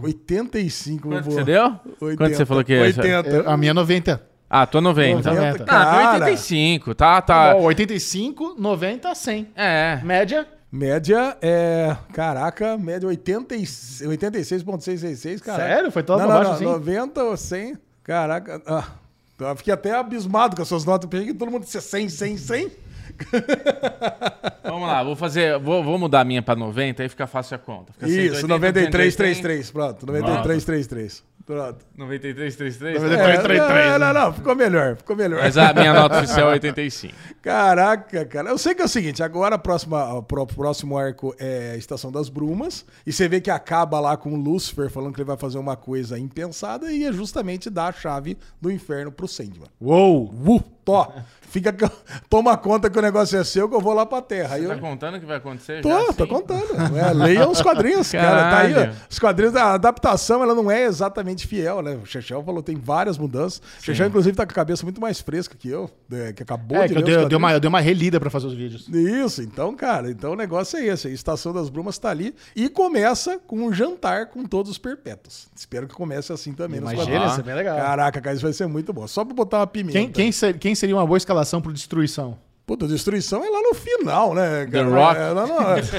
85, Quanto Bubu. você deu? 80. Quanto você falou que é? 80. Eu- a minha é 90. Ah, tô 90. 90, Ah, cara. tô 85. Tá, tá. Ó, 85, 90, 100. É. Média, Média é. Caraca, média 80 e- 86,666, cara. Sério? Foi tão não, pra não, baixo não, assim? 90 ou 100. Caraca. Ah, eu fiquei até abismado com as suas notas. Pensei que todo mundo disse 100, 100, 100. Vamos lá, vou fazer. Vou, vou mudar a minha pra 90 aí fica fácil a conta. Fica Isso, 180, 9333. Pronto, 9333. Pronto. 93, 33. 93, 33, É, não, né? não, ficou melhor, ficou melhor. Mas a minha nota oficial é 85. Caraca, cara. Eu sei que é o seguinte, agora a próxima, o pró- próximo arco é Estação das Brumas, e você vê que acaba lá com o Lúcifer falando que ele vai fazer uma coisa impensada e é justamente dar a chave do inferno pro Sandman. Uou! Uh, tó, fica, toma conta que o negócio é seu que eu vou lá pra terra. Aí Você eu, tá contando o que vai acontecer? Tô, já, tô assim? contando. É, leia os quadrinhos, cara. Tá aí, ó. Os quadrinhos, a adaptação, ela não é exatamente fiel, né? O Chechel falou, tem várias mudanças. O Chechel, inclusive, tá com a cabeça muito mais fresca que eu, né, que acabou É, de que eu dei, eu dei uma, eu dei uma relida pra fazer os vídeos. Isso, então, cara, então o negócio é esse. A Estação das Brumas tá ali e começa com um jantar com todos os perpétuos. Espero que comece assim também nos Imagina, quadrinhos. isso é bem legal. Caraca, cara, isso vai ser muito bom. Só pra botar uma pimenta. Quem, quem, ser- quem seria uma boa escalação pro Destruição? Puta, destruição é lá no final, né? The? Rock. É lá, no,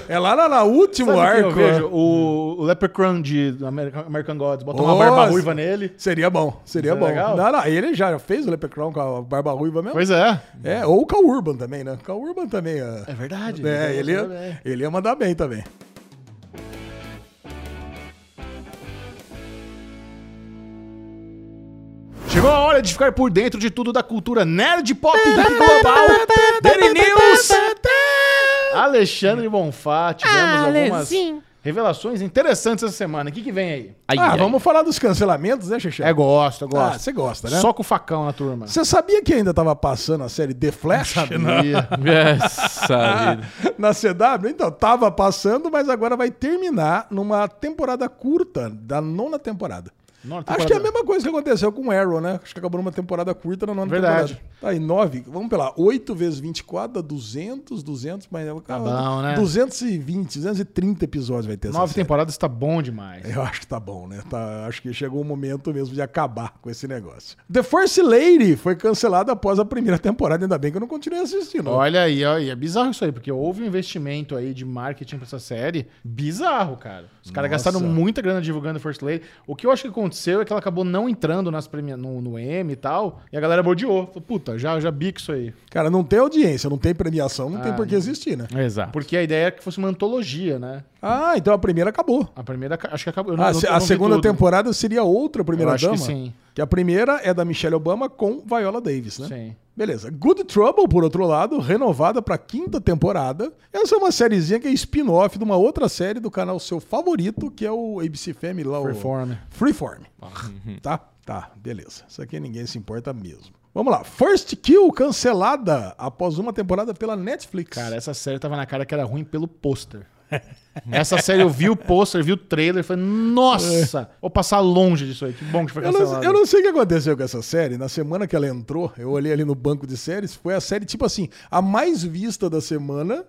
é lá na, último Sabe arco. eu vejo? O, o Leprechaun de American, American Gods. Bota uma Nossa. barba ruiva nele. Seria bom, seria é bom. legal? Não, não, ele já fez o Leprechaun com a barba ruiva mesmo. Pois é. É, ou o Cal Urban também, né? Cal Urban também. É, É verdade. é, ele, ia, ele ia mandar bem também. Chegou a hora de ficar por dentro de tudo da cultura nerd pop global. Daily News. Alexandre Bonfá, tivemos algumas Alezinho. revelações interessantes essa semana. O que, que vem aí? Ai, ah, ai. vamos falar dos cancelamentos, né, Xexé? É, gosto, eu Ah, gosto. você gosta, né? Só com o facão na turma. Você sabia que ainda tava passando a série The Flash Sabia. Essa na CW? Então, tava passando, mas agora vai terminar numa temporada curta, da nona temporada. Nona Acho que é a temporada. mesma coisa que aconteceu com o Arrow, né? Acho que acabou numa temporada curta na nona Verdade. temporada. Tá aí, 9. Vamos pela 8 vezes 24 dá 200, 200, mas... Tá bom, né? 220, 230 episódios vai ter Nove temporadas tá bom demais. Eu acho que tá bom, né? Tá, acho que chegou o momento mesmo de acabar com esse negócio. The First Lady foi cancelada após a primeira temporada, ainda bem que eu não continuei assistindo. Olha aí, ó, e é bizarro isso aí, porque houve um investimento aí de marketing pra essa série bizarro, cara. Os caras gastaram muita grana divulgando First Lady. O que eu acho que aconteceu é que ela acabou não entrando nas premia no, no M e tal, e a galera. Falou, puta, já, já bico isso aí. Cara, não tem audiência, não tem premiação, não tem Ah, por que existir, né? Exato. Porque a ideia é que fosse uma antologia, né? Ah, então a primeira acabou. A primeira, acho que acabou. eu Ah, não- a não vi segunda tudo. temporada seria outra primeira Eu acho dama? que sim. Que a primeira é da Michelle Obama com Viola Davis, né? Sim. Beleza. Good Trouble, por outro lado, renovada pra quinta temporada. Essa é uma sériezinha que é spin-off de uma outra série do canal seu favorito, que é o ABC Family lá. o- Freeform. Freeform. tá? Tá, beleza. Isso aqui ninguém se importa mesmo. Vamos lá. First Kill cancelada após uma temporada pela Netflix. Cara, essa série tava na cara que era ruim pelo pôster. Essa série eu vi o pôster, vi o trailer falei, nossa, vou passar longe disso aí. Que bom que foi Eu não, cancelado. eu não sei o que aconteceu com essa série. Na semana que ela entrou, eu olhei ali no banco de séries, foi a série, tipo assim, a mais vista da semana.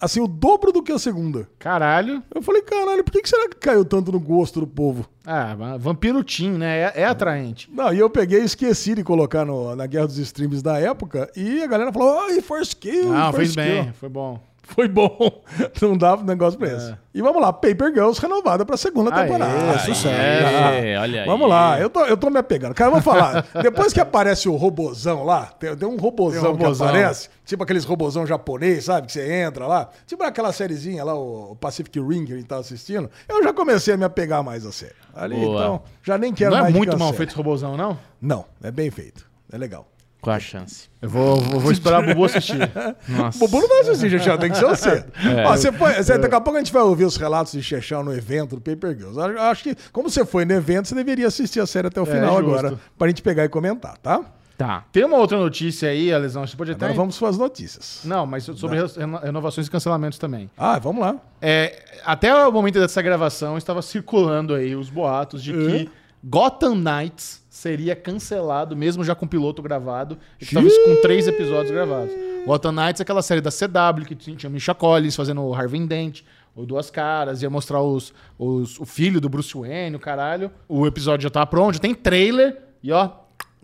Assim, o dobro do que a segunda. Caralho. Eu falei, caralho, por que, que será que caiu tanto no gosto do povo? Ah, Vampiro Teen, né? É, é atraente. Não, e eu peguei e esqueci de colocar no- na guerra dos streams da época. E a galera falou, ai, First Kill. Não, First fez bem, Kill." foi bom. Foi bom. Não dava negócio pra esse. E vamos lá, Paper Girls renovada pra segunda Aê, temporada. sucesso. É, olha aí. Vamos lá, eu tô, eu tô me apegando. Cara, vamos falar. Depois que aparece o robozão lá, tem, tem um robozão, Tem um robozão. que aparece, tipo aqueles robozão japonês, sabe? Que você entra lá. Tipo aquela sériezinha lá, o Pacific Rim que a gente tá assistindo. Eu já comecei a me apegar mais a série. Ali, Boa. então, já nem quero Não é mais de muito mal feito esse robôzão, não? Não, é bem feito. É legal. Qual a chance? Eu vou, vou, vou esperar o Bubu assistir. Nossa. O Bubu não vai assistir, Chechão, tem que ser você. É. Ó, você foi, você- daqui a pouco a gente vai ouvir os relatos de Chechão no evento do Paper Girls. Eu acho que, como você foi no evento, você deveria assistir a série até o final justo. agora, pra gente pegar e comentar, tá? Tá. Tem uma outra notícia aí, Alesão, você pode até... Agora vamos para as notícias. Não, mas sobre reno- renovações e cancelamentos também. Ah, vamos lá. É, até o momento dessa gravação estava circulando aí os boatos de que Gotham Knights seria cancelado, mesmo já com o piloto gravado, e que talvez com três episódios gravados. Gotham Knights é aquela série da CW que tinha Misha Collins fazendo o Harvey Dent, o Duas Caras, ia mostrar os, os- o filho do Bruce Wayne, o caralho. O episódio já tá pronto, já tem trailer, e ó,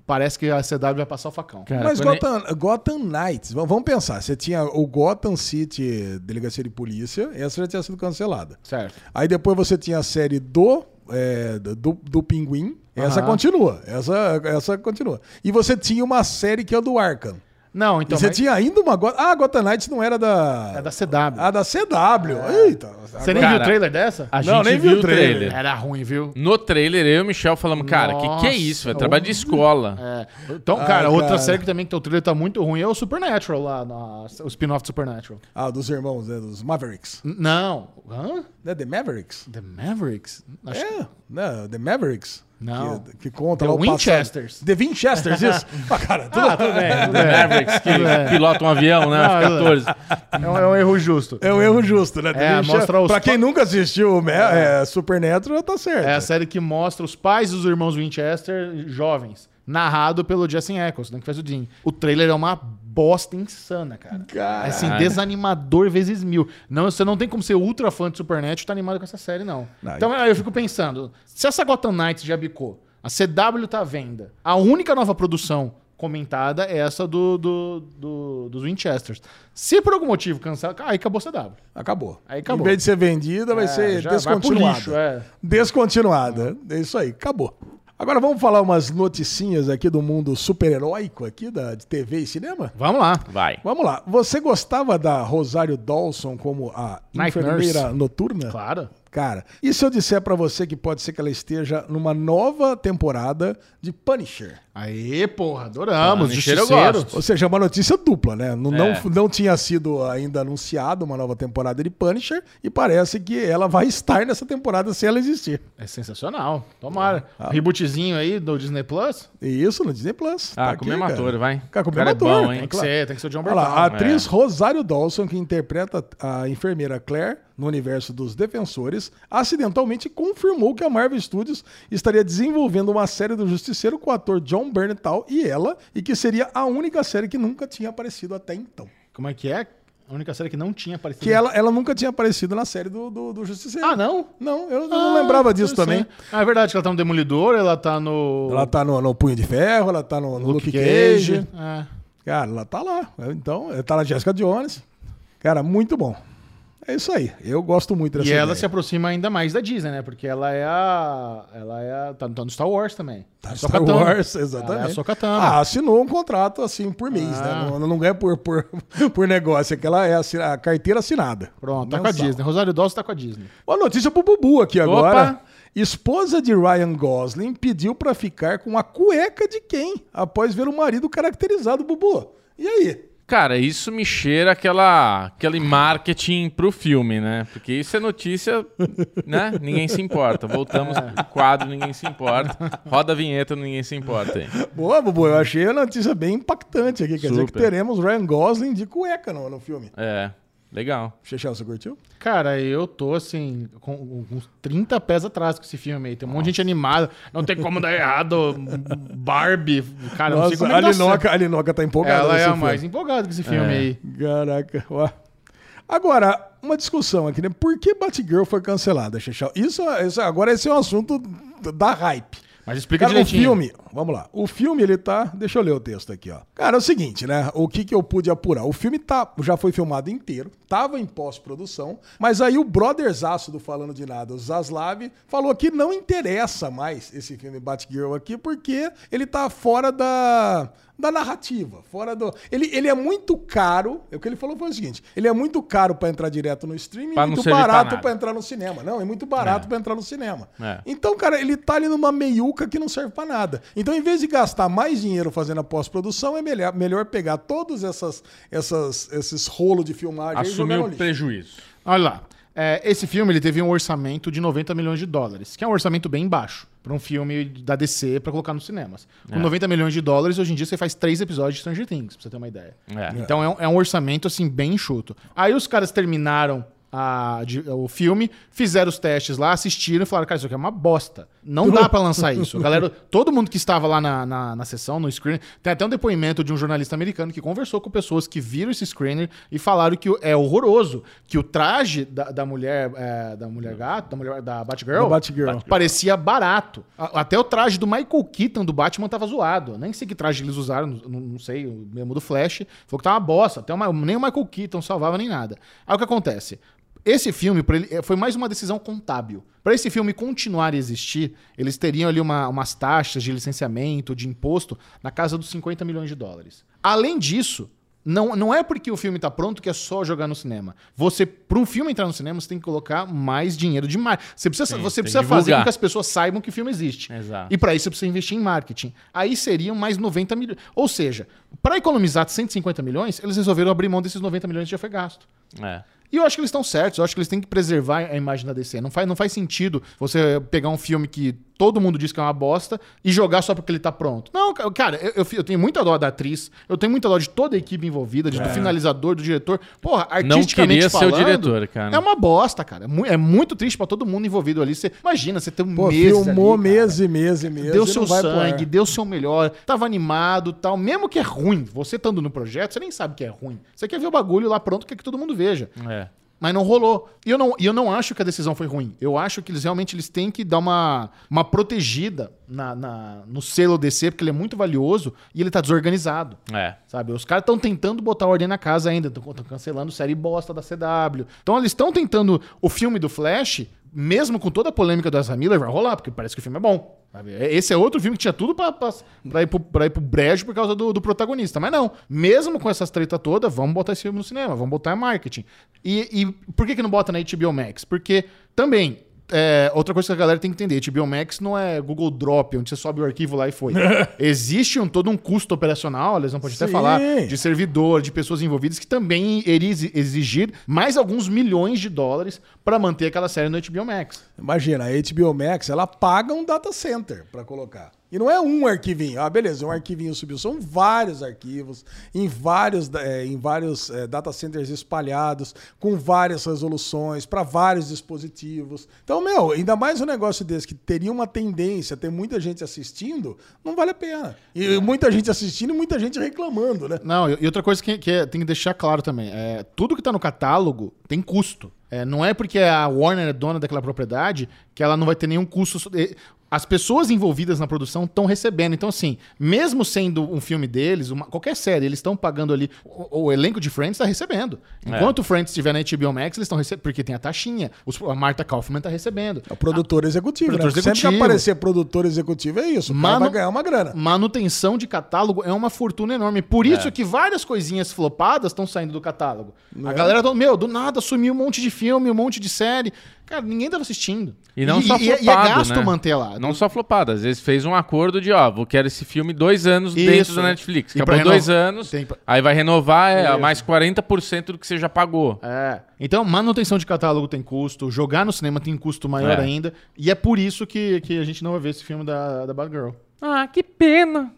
parece que a CW vai passar o facão. Cara, Mas Gotham, Gotham Knights, vamos pensar. Você tinha o Gotham City Delegacia de Polícia, essa já tinha sido cancelada. Certo. Aí depois você tinha a série do, é, do, do Pinguim, essa Aham. continua. Essa, essa continua. E você tinha uma série que é do Arkham. Não, E então. você mas- tinha ainda uma. Ah, Gotham Knights não era da. É da CW. Ah, da CW. Eita. Você nem Cara, viu o trailer dessa? A Não, gente nem vi viu o trailer. trailer. Era ruim, viu? No trailer, eu e o Michel falamos, cara, que que é isso? É trabalho de escola. É. Então, Ah, cara, outra cara. série que também que o trailer tá muito ruim é o Supernatural lá, na- o spin-off do Supernatural. Ah, dos irmãos, né, dos Mavericks. N- Não. Hã? Né, The Mavericks? The Mavericks? Acho que- É, né, The Mavericks. Não. Que, que conta The lá o passado. Winchesters. The Winchesters, isso. ah, cara, tudo, Ah, tudo bem, tudo bem. Mavericks que pilota um avião, né? Não, F-14. É um, é um erro justo. é um erro justo, né? The É, Winchester- mostra os Pra quem pa- nunca assistiu o é. Supernatural, tá certo. É a série que mostra os pais dos irmãos Winchester jovens. Narrado pelo Justin Eccleston, que faz o Dean. O trailer é uma bosta insana, cara. Cara. Assim, desanimador vezes mil. Não, você não tem como ser ultra fã de Supernatural e tá animado com essa série, não. Não, então aí eu fico pensando, se essa Gotham Knights já bicou, a CW tá à venda, a única nova produção comentada é essa do, do- do- dos Winchesters. Se por algum motivo cancela, aí acabou a CW. Acabou. Aí acabou. Em vez de ser vendida, vai É, ser descontinuada. é. Descontinuada. É isso aí, acabou. Agora vamos falar umas noticinhas aqui do mundo super-heróico aqui da de TV e cinema? Vamos lá. Vai. Vamos lá. Você gostava da Rosário Dawson como a Night enfermeira Nurse. noturna? Claro. Cara, e se eu disser pra você que pode ser que ela esteja numa nova temporada de Punisher? Aê, porra, adoramos. Eu Justiceiro. gosto. Ou seja, uma notícia dupla, né? Não, É. não, não tinha sido ainda anunciada uma nova temporada de Punisher e parece que ela vai estar nessa temporada se ela existir. É sensacional. Tomara. Um rebootzinho aí do Disney Plus. Isso no Disney Plus. Ah, Tá com o mesmo ator, vai. Cara, com o mesmo é ator. bom, hein? Tem que Claro. ser, tem que ser o John Olha lá, a Bertal. atriz Rosário Dawson, que interpreta a enfermeira Claire no universo dos Defensores, acidentalmente confirmou que a Marvel Studios estaria desenvolvendo uma série do Justiceiro com o ator John Bernthal e ela, e que seria a única série que nunca tinha aparecido até então. Como é que é? A única série que não tinha aparecido. Que ela, ela nunca tinha aparecido na série do, do, do Justiceiro. Ah, não? Não, eu não lembrava disso também. Interessante. Ah, é verdade que ela tá no Demolidor, ela tá no. Ela tá no, no Punho de Ferro, ela tá no, no Luke Luke Cage. Cage. É. Cara, ela tá lá. Então, ela tá na Jessica Jones. Cara, muito bom. É isso aí. Eu gosto muito dessa E ela ideia. se aproxima ainda mais da Disney, né? Porque ela é a. Ela é a. Tá, tá no Star Wars também. Tá É no Star. Wars, Ela é exatamente. a Sokatana. Ah, assinou um contrato assim por mês, Ah. né? Não, não ganha por, por, por negócio. É que ela é assi- a carteira assinada. Pronto, tá com a. Disney. Rosário Dawson tá com a Disney. Uma notícia pro Bubu aqui agora. Opa! Esposa de Ryan Gosling pediu pra ficar com a cueca de quem? Após ver o marido caracterizado, Bubu. E aí? Cara, isso me cheira aquela, aquele marketing pro filme, né? Porque isso é notícia, né? Ninguém se importa. Voltamos pro quadro, ninguém se importa. Roda a vinheta, ninguém se importa aí. Boa, Bubu. Eu achei a notícia bem impactante aqui. Quer dizer que Super. teremos Ryan Gosling de cueca no, no filme. É, legal. Chechel, você curtiu? Cara, eu tô assim, com uns 30 pés atrás com esse filme aí. Tem um monte de gente animada. Não tem como dar errado. Barbie. Cara, não sei Nossa, como a é que certo. Linoca, a Linoca tá empolgada Ela é a mais empolgada com esse filme É. aí. Caraca, ó. Agora, uma discussão aqui, né? Por que Batgirl foi cancelada, Chechel? Isso, isso, agora esse é um assunto da hype. Mas explica Cara, o direitinho. filme, vamos lá. O filme, ele tá. Deixa eu ler o texto aqui, ó. Cara, é o seguinte, né? O que que eu pude apurar? O filme tá, já foi filmado inteiro, tava em pós-produção, mas aí o brotherzaço do Falando de Nada, o Zaslav, falou que não interessa mais esse filme Batgirl aqui, porque ele tá fora da. Da narrativa, fora do. Ele, ele é muito caro. O que ele falou foi o seguinte: ele é muito caro pra entrar direto no streaming Pra e muito barato pra entrar no cinema. Não, é muito barato É. pra entrar no cinema. É. Então, cara, ele tá ali numa meiuca que não serve pra nada. Então, em vez de gastar mais dinheiro fazendo a pós-produção, é melhor, melhor pegar todos essas, essas, esses rolos de filmagem e jogar Assumir no o lixo. prejuízo. Olha lá. É, esse filme ele teve um orçamento de 90 milhões de dólares, que é um orçamento bem baixo para um filme da DC para colocar nos cinemas. Com É. 90 milhões de dólares, hoje em dia você faz três episódios de Stranger Things, pra você ter uma ideia. É. Então é um, é um orçamento assim bem enxuto. Aí os caras terminaram a- de- o filme, fizeram os testes lá, assistiram e falaram, cara, isso aqui é uma bosta. Não dá pra lançar isso. Galera, todo mundo que estava lá na, na, na sessão, no screener, tem até um depoimento de um jornalista americano que conversou com pessoas que viram esse screener e falaram que é horroroso, que o traje da, da mulher, é, da mulher gato, da mulher da Batgirl, Da Batgirl. parecia barato. A- Até o traje do Michael Keaton do Batman tava zoado. Nem sei que traje eles usaram, não, não sei, o mesmo do Flash. Falou que tava uma bosta. Até nem o Michael Keaton salvava nem nada. Aí o que acontece? Esse filme ele, eh, foi mais uma decisão contábil. Para esse filme continuar a existir, eles teriam ali uma- umas taxas de licenciamento, de imposto, na casa dos 50 milhões de dólares. Além disso, não, não é porque o filme tá pronto que é só jogar no cinema. Você, para um filme entrar no cinema, você tem que colocar mais dinheiro de marketing. Você precisa, Sim, você precisa fazer com que as pessoas saibam que o filme existe. Exato. E para isso você precisa investir em marketing. Aí seriam mais 90 milhões. Ou seja, para economizar 150 milhões, eles resolveram abrir mão desses 90 milhões que já foi gasto. É. E eu acho que eles estão certos, eu acho que eles têm que preservar a imagem da DC. Não faz, não faz sentido você pegar um filme que todo mundo diz que é uma bosta e jogar só porque ele tá pronto. Não, ca- cara, eu, eu, eu tenho muita dó da atriz, eu tenho muita dó de toda a equipe envolvida, de- do finalizador, do diretor. Porra, Não artisticamente queria ser o falando, diretor, cara. É uma bosta, cara. É É muito triste pra todo mundo envolvido ali. Você, imagina, você tem um Pô, mês filmou ali, e mês e mês. Deu seu não sangue, deu seu melhor, tava animado tal. Mesmo que é ruim, você estando no projeto, você nem sabe que é ruim. Você quer ver o bagulho lá pronto, quer que todo mundo veja. É. Mas não rolou. E eu não, eu não acho que a decisão foi ruim. Eu acho que eles realmente eles têm que dar uma, uma protegida na, na- no selo DC, porque ele é muito valioso e ele tá desorganizado. É. Sabe? Os caras estão tentando botar ordem na casa ainda, estão cancelando série bosta da CW. Então eles estão tentando. O filme do Flash, mesmo com toda a polêmica do Ezra Miller, vai rolar, porque parece que o filme é bom. Sabe? Esse é outro filme que tinha tudo pra, pra, pra ir, pro, pra ir pro brejo por causa do, do protagonista. Mas não, mesmo com essas treta toda, vamos botar esse filme no cinema, vamos botar marketing. E, e por que, que não bota na HBO Max? Porque também é, outra coisa que a galera tem que entender: HBO Max não é Google Drop, onde você sobe o arquivo lá e foi. Existe um, todo um custo operacional, eles não podem até falar, de servidor, de pessoas envolvidas, que também iria exi- exigir mais alguns milhões de dólares para manter aquela série no HBO Max. Imagina, a HBO Max, ela paga um data center pra colocar. E não é um arquivinho. Ah, beleza, um arquivinho subiu. São vários arquivos, em vários, eh, em vários eh, data centers espalhados, com várias resoluções, para vários dispositivos. Então, meu, ainda mais um negócio desse que teria uma tendência a ter muita gente assistindo, não vale a pena. E muita gente assistindo e muita gente reclamando, né? Não, e outra coisa que, que é- tem que deixar claro também: é, tudo que tá no catálogo tem custo. É, não é porque a Warner é dona daquela propriedade que ela não vai ter nenhum custo. As pessoas envolvidas na produção estão recebendo. Então, assim, mesmo sendo um filme deles, uma- qualquer série, eles estão pagando ali. O, o elenco de Friends está recebendo. Enquanto o Friends estiver na HBO Max, eles estão recebendo. Porque tem a taxinha. Os- a Marta Kaufman está recebendo. É o produtor executivo, produtor né? Sempre que executivo. aparecer produtor executivo é isso. O Mano- vai ganhar uma grana. Manutenção de catálogo é uma fortuna enorme. Por É. isso que várias coisinhas flopadas estão saindo do catálogo. A galera, tá, meu, do nada sumiu um monte de filme, um monte de série. Cara, ninguém tava assistindo. E não só e, é- flopado, e é gasto né? manter lá. Não só flopado, às vezes fez um acordo de, ó, vou quero esse filme dois anos Isso. dentro da Netflix. E Acabou pra dois anos, Tem aí vai renovar é, mais 40% do que você já pagou. É. Então, manutenção de catálogo tem custo, jogar no cinema tem custo maior É. ainda. E é por isso que, que a gente não vai ver esse filme da, da Bad Girl. Ah, que pena.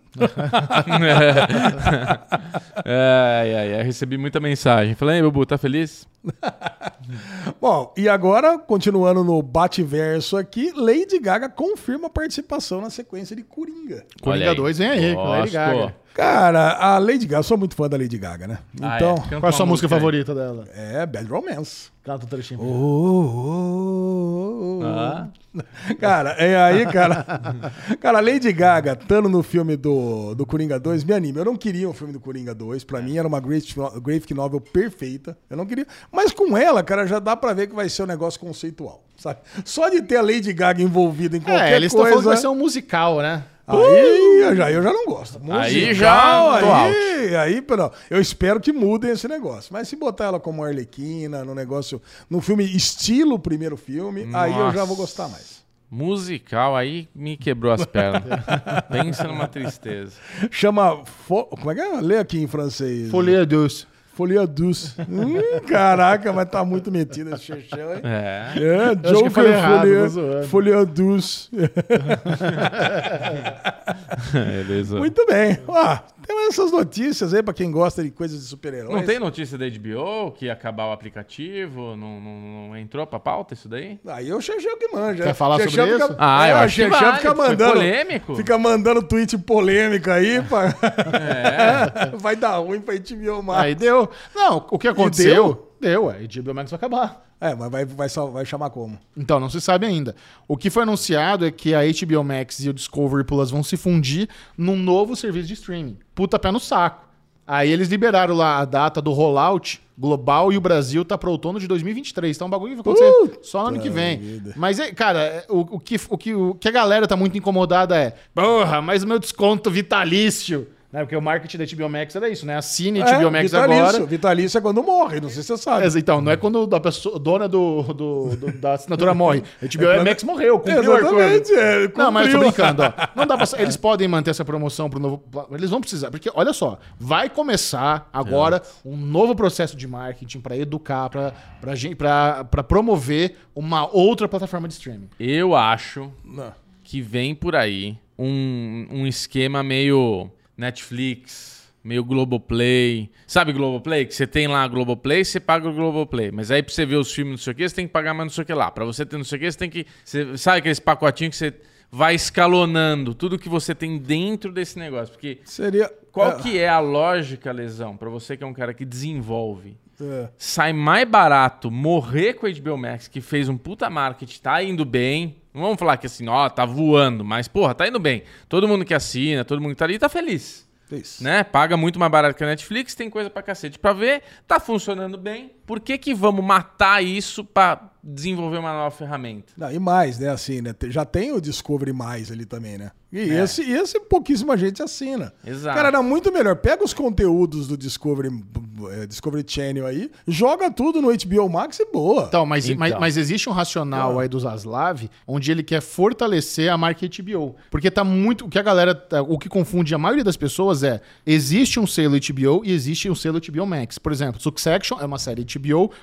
É, é, é, recebi muita mensagem. Falei, ei, Bubu, tá feliz? Bom, e agora, continuando no bate-verso aqui, Lady Gaga confirma participação na sequência de Coringa. Coringa 2 vem aí, Lady. Gaga. Cara, a Lady Gaga, eu sou muito fã da Lady Gaga, né? Ah, Então, é. Qual é a sua música aí. favorita dela? é Bad Romance. Canta o trechinho. Oh, oh, oh, oh. Ah. Cara, é aí, cara. Cara, a Lady Gaga, estando no filme do, do Coringa 2, me anima. Eu não queria um filme do Coringa 2. Pra mim era uma graphic no- graphic novel perfeita. Eu não queria. Mas com ela, cara, já dá pra ver que vai ser um negócio conceitual. Sabe? Só de ter a Lady Gaga envolvida em qualquer É, eles estão coisa. falando que vai ser um musical, né? Aí eu já, eu já não gosto. Aí Musical, já tô aí, aí, pera, eu espero que mudem esse negócio. Mas se botar ela como Arlequina, no negócio, num filme estilo primeiro filme, aí eu já Nossa. vou gostar mais. Musical, aí me quebrou as pernas. Pensa numa tristeza. Chama. fo- Como é que é? Lê aqui em francês. Folia dos. Folia douce. hum, caraca, mas tá muito metido esse xexão, hein? É. É, eu falei errado, Folia. Folia douce. Beleza. Muito bem. Ó, tem essas notícias aí pra quem gosta de coisas de super-heróis. Não tem notícia da HBO que ia acabar o aplicativo? Não, não- não entrou pra pauta isso daí? Aí é o Xexão que manja. Quer falar Xexão sobre fica- isso? Ah, é, eu o acho que vale, fica foi mandando. polêmico. Fica mandando tweet polêmica aí. Pra... É. Vai dar ruim pra HBO Max. Aí deu. Não, o que aconteceu? Deu, a HBO Max vai acabar. É, mas vai, vai, só- vai chamar como? Então, não se sabe ainda. O que foi anunciado é que a HBO Max e o Discovery Plus vão se fundir num novo serviço de streaming. Puta pé no saco. Aí eles liberaram lá a data do rollout global e o Brasil tá para outono de 2023. Então, o bagulho vai acontecer só no ano que vem. vida. Mas, é, cara, é, o, o que, o, que, o que a galera tá muito incomodada é: porra, mas o meu desconto vitalício. Né? Porque o marketing da HBO Max era isso, né? Assine HBO Max É, vitalício. agora. Vitalício é quando morre, não sei se você sabe. É, Então, não é quando a pessoa, dona do, do- do- da assinatura morre. A HBO quando- Max morreu, cumpriu o Exatamente, é, Não, mas eu tô cumpriu. brincando, ó. Não dá pra, eles podem manter essa promoção pro novo. Eles vão precisar, porque olha só, vai começar agora um novo processo de marketing pra educar, pra, pra, gente, pra, pra promover uma outra plataforma de streaming. Eu acho Não. que vem por aí um, um esquema meio Netflix, meio Globoplay. Sabe Globoplay? Que você tem lá a Globoplay, você paga o Globoplay. Mas aí pra você ver os filmes, não sei o que, você tem que pagar mais não sei o que lá. Pra você ter não sei o que, você tem que... Você, sabe aqueles pacotinhos que você vai escalonando tudo que você tem dentro desse negócio? Porque Seria. qual é, que é a lógica, Lesão, pra você que é um cara que desenvolve? É. sai mais barato morrer com a HBO Max, que fez um puta marketing, tá indo bem. Não vamos falar que assim, ó, tá voando, mas porra, tá indo bem. Todo mundo que assina, todo mundo que tá ali tá feliz. Isso. Né? Paga muito mais barato que a Netflix, tem coisa pra cacete pra ver, tá funcionando bem. Por que que vamos matar isso pra desenvolver uma nova ferramenta? Não, e mais, né? Assim, né? Já tem o Discovery Mais ali também, né? E esse, e esse pouquíssima gente assina. Exato. Cara, era muito melhor. Pega os conteúdos do Discovery, eh, Discovery Channel aí, joga tudo no HBO Max e boa. Então, mas, Então. Mas, mas existe um racional aí do Zaslav, onde ele quer fortalecer a marca HBO. Porque tá muito. O que a galera. tá- O que confunde a maioria das pessoas é: existe um selo HBO e existe um selo HBO Max. Por exemplo, Succession é uma série HBO,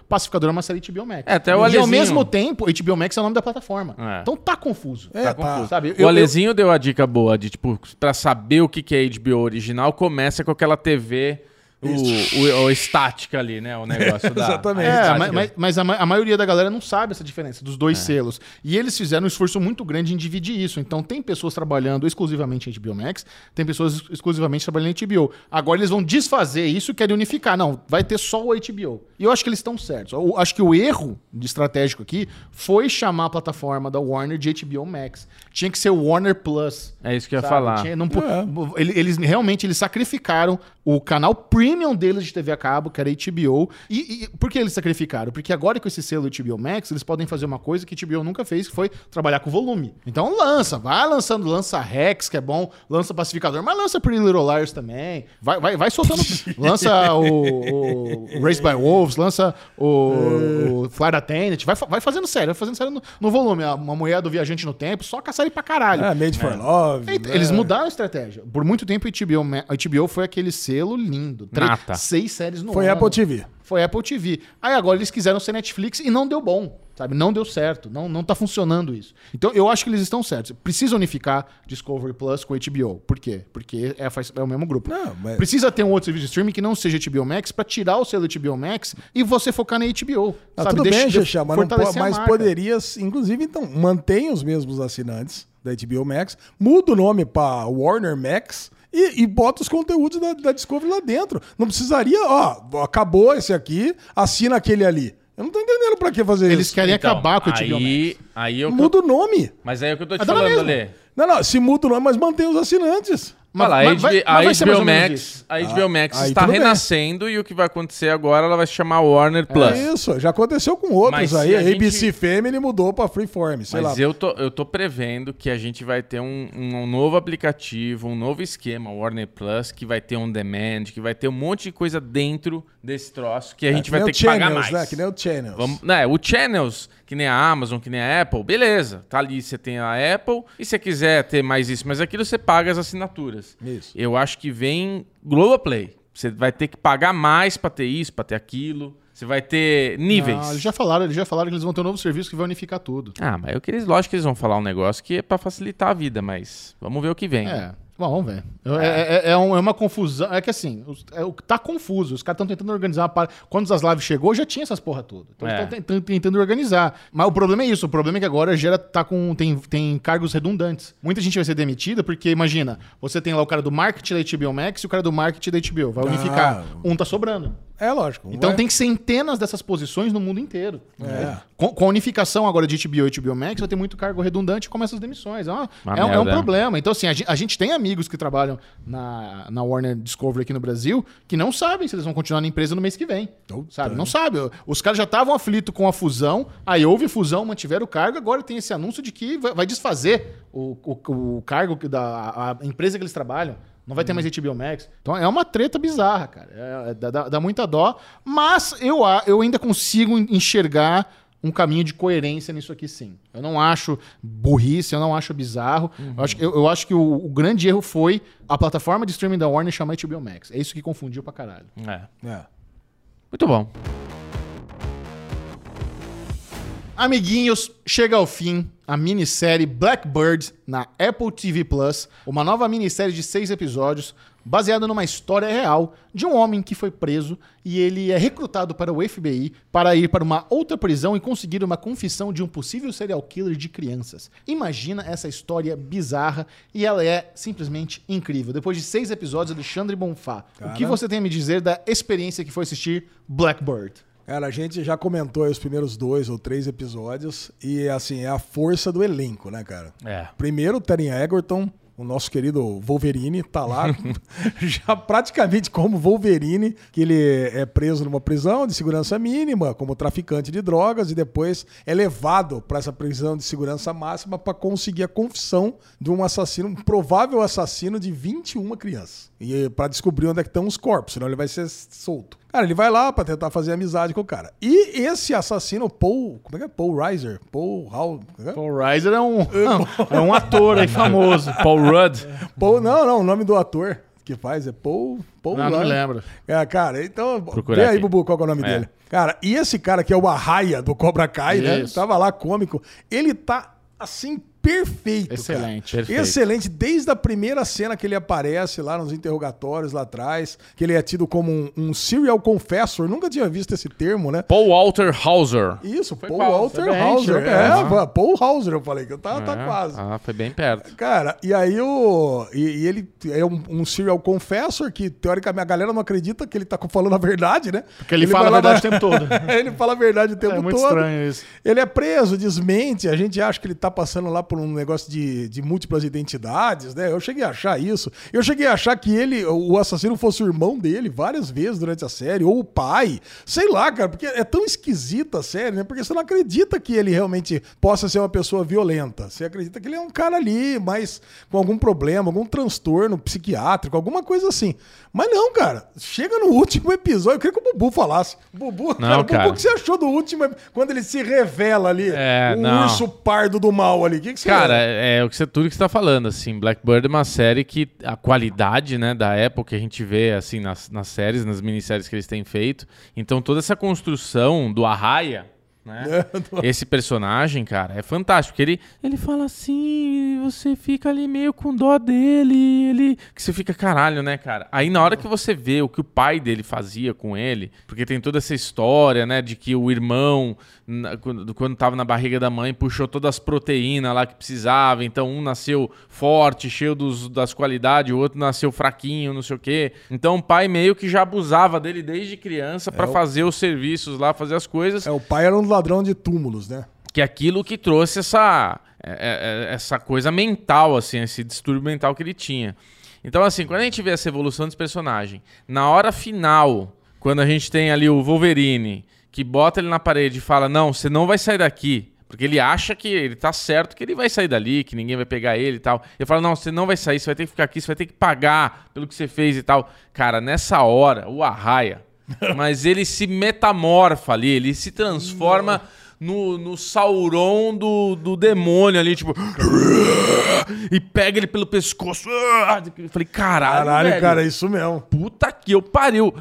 Pacificador é uma série HBO Max. É, até o e ao Alezinho- mesmo tempo, HBO Max é o nome da plataforma. É. Então tá confuso. É, tá tá. confuso. Sabe? Eu- o eu- Alezinho deu a dica boa de, tipo, pra saber o que que é HBO original, começa com aquela TV, o, o, estática ali, né? O negócio da... Exatamente. É, mas, mas- a, ma- a maioria da galera não sabe essa diferença dos dois selos. E eles fizeram um esforço muito grande em dividir isso. Então tem pessoas trabalhando exclusivamente em HBO Max, tem pessoas ex- exclusivamente trabalhando em HBO. Agora eles vão desfazer isso e querem unificar. Não, vai ter só o HBO. E eu acho que eles estão certos. Eu acho que o erro de estratégico aqui foi chamar a plataforma da Warner de HBO Max. Tinha que ser o Warner Plus. É isso que eu ia sabe? falar. Tinha- não É. ele- Eles realmente eles sacrificaram o canal premium deles de TV a cabo, que era HBO. E, e por que eles sacrificaram? Porque agora com esse selo HBO Max, eles podem fazer uma coisa que HBO nunca fez, que foi trabalhar com volume. Então lança, vai lançando, lança Rex, que é bom, lança Pacificador, mas lança Pretty Little Liars também. Vai, vai, vai soltando. lança o, o Race by Wolves, lança o, o Flight Attendant, vai, vai fazendo série, vai fazendo série no, no volume. Uma mulher do Viajante no Tempo, só caçar ele pra caralho. É, Made for Love. Eita, né? Eles mudaram a estratégia. Por muito tempo, a HBO, a HBO foi aquele selo lindo. Três- Seis séries no Foi ano. Apple TV. Foi Apple TV. Aí agora eles quiseram ser Netflix e não deu bom. Sabe? Não deu certo. Não, não tá funcionando isso. Então eu acho que eles estão certos. Precisa unificar Discovery Plus com HBO. Por quê? Porque é, faz- é o mesmo grupo. Não, mas- Precisa ter um outro serviço de streaming que não seja HBO Max pra tirar o selo HBO Max e você focar na HBO. Ah, sabe? tudo Deixa- bem, Xexé, mas, não mas marca. poderia, inclusive, então, mantém os mesmos assinantes da HBO Max, muda o nome pra Warner Max e, e bota os conteúdos da, da Discovery lá dentro. Não precisaria, ó, acabou esse aqui, assina aquele ali. Eu não tô entendendo pra que fazer Eles isso. querem Então, acabar com o HBO aí, aí eu... Muda o nome. Mas aí é o que eu tô te Ah, falando. Ale. Não, não, se muda o nome, mas mantém os assinantes. Mas- a mas vai- HBO, mas vai ser a mais HBO Max, a HBO Max aí está tudo bem. renascendo e o que vai acontecer agora, ela vai se chamar Warner Plus. É isso, já aconteceu com outros Mas aí. A, a gente- ABC Family mudou pra Freeform, sei Mas lá. eu tô, eu tô prevendo que a gente vai ter um, um novo aplicativo, um novo esquema, Warner Plus, que vai ter on demand, que vai ter um monte de coisa dentro desse troço que a gente que vai ter que pagar Channels, mais. Né? Que nem o Channels. Vamos, né, o Channels, que nem a Amazon, que nem a Apple, beleza. Tá ali, você tem a Apple. E se você quiser ter mais isso, mas aquilo você paga as assinaturas. Isso. Eu acho que vem Globoplay. Você vai ter que pagar mais pra ter isso, pra ter aquilo. Você vai ter níveis. Não, eles já falaram, eles já falaram que eles vão ter um novo serviço que vai unificar tudo. Ah, mas eu que eles, lógico que eles vão falar um negócio que é pra facilitar a vida, mas vamos ver o que vem. É. Bom, vamos ver. É, é- é um- é uma confusão. É que assim, os- é, o- tá confuso. Os caras estão tentando organizar uma par... Quando as lives chegou, já tinha essas porra toda. Então É. eles estão tentando, tentando organizar. Mas o problema é isso. O problema é que agora gera, tá com, tem, tem cargos redundantes. Muita gente vai ser demitida porque, imagina, você tem lá o cara do marketing da HBO Max e o cara do marketing da HBO. Vai unificar. Um tá sobrando. É lógico. Então vai- tem centenas dessas posições no mundo inteiro. É. Com, com a unificação agora de HBO e HBO Max, vai ter muito cargo redundante e começa as demissões. É, uma- Uma é um- é um merda. problema. Então, assim, a gente, a gente tem amigos que trabalham na, na Warner Discovery aqui no Brasil que não sabem se eles vão continuar na empresa no mês que vem. Puta. Sabe? Não sabe. Os caras já estavam aflitos com a fusão, aí houve fusão, mantiveram o cargo, agora tem esse anúncio de que vai, vai desfazer o, o, o cargo da a empresa que eles trabalham. Não vai ter mais HBO Max. Então é uma treta bizarra, cara. É- é- dá, dá muita dó. Mas eu, a- eu ainda consigo enxergar um caminho de coerência nisso aqui, sim. Eu não acho burrice, eu não acho bizarro. Eu, acho, eu, eu acho que o, o grande erro foi a plataforma de streaming da Warner chamar HBO Max. É isso que confundiu pra caralho. É. É. Muito bom. Amiguinhos, chega ao fim a minissérie Blackbird na Apple TV Plus, uma nova minissérie de seis episódios baseada numa história real de um homem que foi preso e ele é recrutado para o FBI para ir para uma outra prisão e conseguir uma confissão de um possível serial killer de crianças. Imagina essa história bizarra e ela é simplesmente incrível. Depois de seis episódios, Alexandre Bonfá, o que Cara. você tem a me dizer da experiência que foi assistir Blackbird? Cara, a gente já comentou aí os primeiros dois ou três episódios e, assim, é a força do elenco, né, cara? É. Primeiro, o Taron Egerton, o nosso querido Wolverine tá lá, já praticamente como Wolverine, que ele é preso numa prisão de segurança mínima, como traficante de drogas, e depois é levado para essa prisão de segurança máxima para conseguir a confissão de um assassino, um provável assassino de 21 crianças. E para descobrir onde é que estão os corpos, senão ele vai ser solto. Cara, ele vai lá pra tentar fazer amizade com o cara. E esse assassino, Paul. Como é que é? Paul Reiser? Paul Hall. é é? Paul Reiser é um, é um ator aí famoso. Paul Rudd. Paul, não, não, o nome do ator que faz é Paul. Paul Não, não Rudd. lembro. É, cara, então. Vê aí, aqui. Bubu, qual é o nome É. dele. Cara, e esse cara que é o Arraia do Cobra Kai, né? Isso. Tava lá cômico. Ele tá assim, perfeito. Excelente. Perfeito. Excelente. Desde a primeira cena que ele aparece lá nos interrogatórios lá atrás, que ele é tido como um, um serial confessor. Nunca tinha visto esse termo, né? Paul Walter Hauser. Isso, Paul quase, Walter foi bem, Hauser. É, pô, Paul Hauser, eu falei que eu tava, tá É, quase. Ah, foi bem perto. Cara, e aí o. E, e ele é um, um serial confessor que, teoricamente, a galera não acredita que ele tá falando a verdade, né? Porque ele, fala a verdade o tempo todo. ele fala a verdade o tempo É muito todo. estranho isso. Ele é preso, desmente. A gente acha que ele tá passando lá por um negócio de, de múltiplas identidades, né? Eu cheguei a achar isso. Eu cheguei a achar que ele, o assassino, fosse o irmão dele várias vezes durante a série, ou o pai. Sei lá, cara, porque é tão esquisita a série, né? Porque você não acredita que ele realmente possa ser uma pessoa violenta. Você acredita que ele é um cara ali, mas com algum problema, algum transtorno psiquiátrico, alguma coisa assim. Mas não, cara. Chega no último episódio. Eu queria que o Bubu falasse. Bubu, Não, cara, o Bubu, cara. o que você achou do último, quando ele se revela ali? É, o não. urso pardo do mal ali. O que, que Cara, é, é o que você, tudo que você tá falando, assim. Blackbird é uma série que a qualidade, né, da época que a gente vê, assim, nas, nas séries, nas minisséries que eles têm feito. Então, toda essa construção do Arraia, né? Esse personagem, cara, é fantástico. Porque ele, ele fala assim, você fica ali meio com dó dele, ele. Que você fica, caralho, né, cara? Aí na hora que você vê o que o pai dele fazia com ele, porque tem toda essa história, né, de que o irmão, quando, quando tava na barriga da mãe, puxou todas as proteínas lá que precisava. Então um nasceu forte, cheio dos, das qualidades, o outro nasceu fraquinho, não sei o quê. Então o pai meio que já abusava dele desde criança pra fazer os serviços lá, fazer as coisas É, o pai era um ladrão de túmulos, né? que é aquilo que trouxe essa, é, é, essa coisa mental, assim, esse distúrbio mental que ele tinha. Então, assim, quando a gente vê essa evolução desse personagem, na hora final, quando a gente tem ali o Wolverine, que bota ele na parede e fala, não, você não vai sair daqui, porque ele acha que ele tá certo, que ele vai sair dali, que ninguém vai pegar ele e tal. Ele fala, não, você não vai sair, você vai ter que ficar aqui, você vai ter que pagar pelo que você fez e tal. Cara, nessa hora, o Arraia, mas ele se metamorfa ali, ele se transforma no, no Sauron do, do demônio ali, tipo. E pega ele pelo pescoço. Eu falei, caralho. Caralho, velho, cara, é isso mesmo. Puta que eu pariu.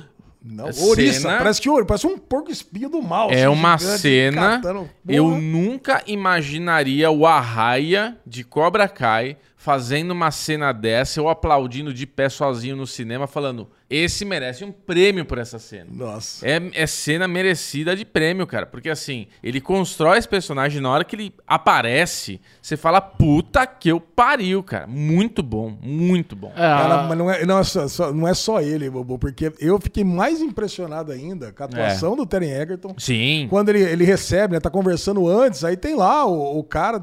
Não, ouriça, cena- parece que ouro, parece um porco espinho do mal. É assim, uma gigante, cena. catando- Eu nunca imaginaria o Arraia de Cobra Kai fazendo uma cena dessa, eu aplaudindo de pé sozinho no cinema, falando: esse merece um prêmio por essa cena. Nossa. É, é cena merecida de prêmio, cara. Porque assim, ele constrói esse personagem na hora que ele aparece, você fala, puta que eu pariu, cara. Muito bom, muito bom. É, Cara, mas não é, não, é só, só- não é só ele, Bobo, porque eu fiquei mais impressionado ainda com a atuação do Terry Egerton. Sim. Quando ele, ele recebe, né? Tá conversando antes, aí tem lá o, o cara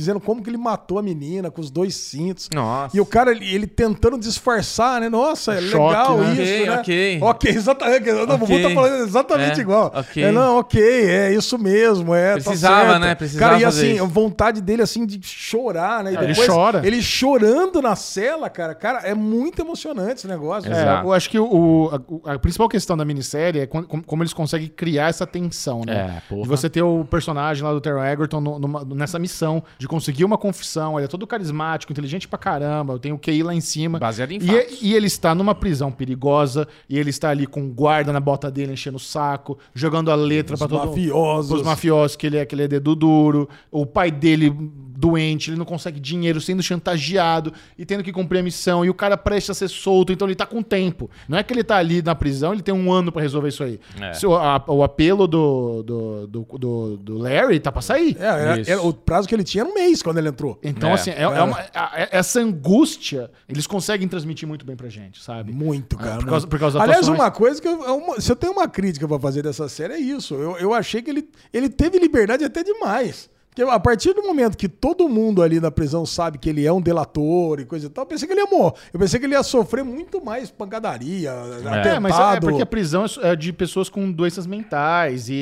dizendo como que ele matou a menina com os dois cintos. Nossa. E o cara, ele, ele tentando disfarçar, né? Nossa, é Choque, legal né? isso, Ok, né? ok. Ok, exatamente. Não, o Bubu Ok. tá falando exatamente É, igual. ok. É, não, ok, é isso mesmo, é, Precisava, tá né? Precisava Cara, e assim, a vontade dele, assim, de chorar, né? E ele chora. Ele chorando na cela, cara. Cara, é muito emocionante esse negócio. É, eu acho que o, a, a principal questão da minissérie é como, como eles conseguem criar essa tensão, né? É, porra. De você ter o personagem lá do Terry Egerton no- numa- nessa missão de conseguir uma confissão. Ele é todo carismático, inteligente pra caramba. Tem o QI lá em cima. Baseado em e, fatos. e ele está numa prisão perigosa. E ele está ali com um guarda na bota dele, enchendo o saco, jogando a letra pra Os todo mafiosos. Os mafiosos, que ele é, que ele é dedo duro. O pai dele doente, ele não consegue dinheiro, sendo chantageado e tendo que cumprir a missão. E o cara presta a ser solto, então ele tá com tempo. Não é que ele tá ali na prisão, ele tem um ano pra resolver isso aí. É. Se o, a- o apelo do, do, do, do- do Larry tá pra sair. É, era- Isso. era- o prazo que ele tinha era um mês quando ele entrou. Então, É. assim, é, é uma- a- é- essa angústia, eles conseguem transmitir muito bem pra gente, sabe? Muito, cara. por causa- por causa Aliás, atuações. uma coisa que eu, uma- se eu tenho uma crítica pra fazer dessa série é isso. Eu, eu achei que ele, ele teve liberdade até demais. Porque a partir do momento que todo mundo ali na prisão sabe que ele é um delator e coisa e tal, eu pensei que ele ia morrer. Eu pensei que ele ia sofrer muito mais pancadaria, É, mas é atentado. porque a prisão é de pessoas com doenças mentais e,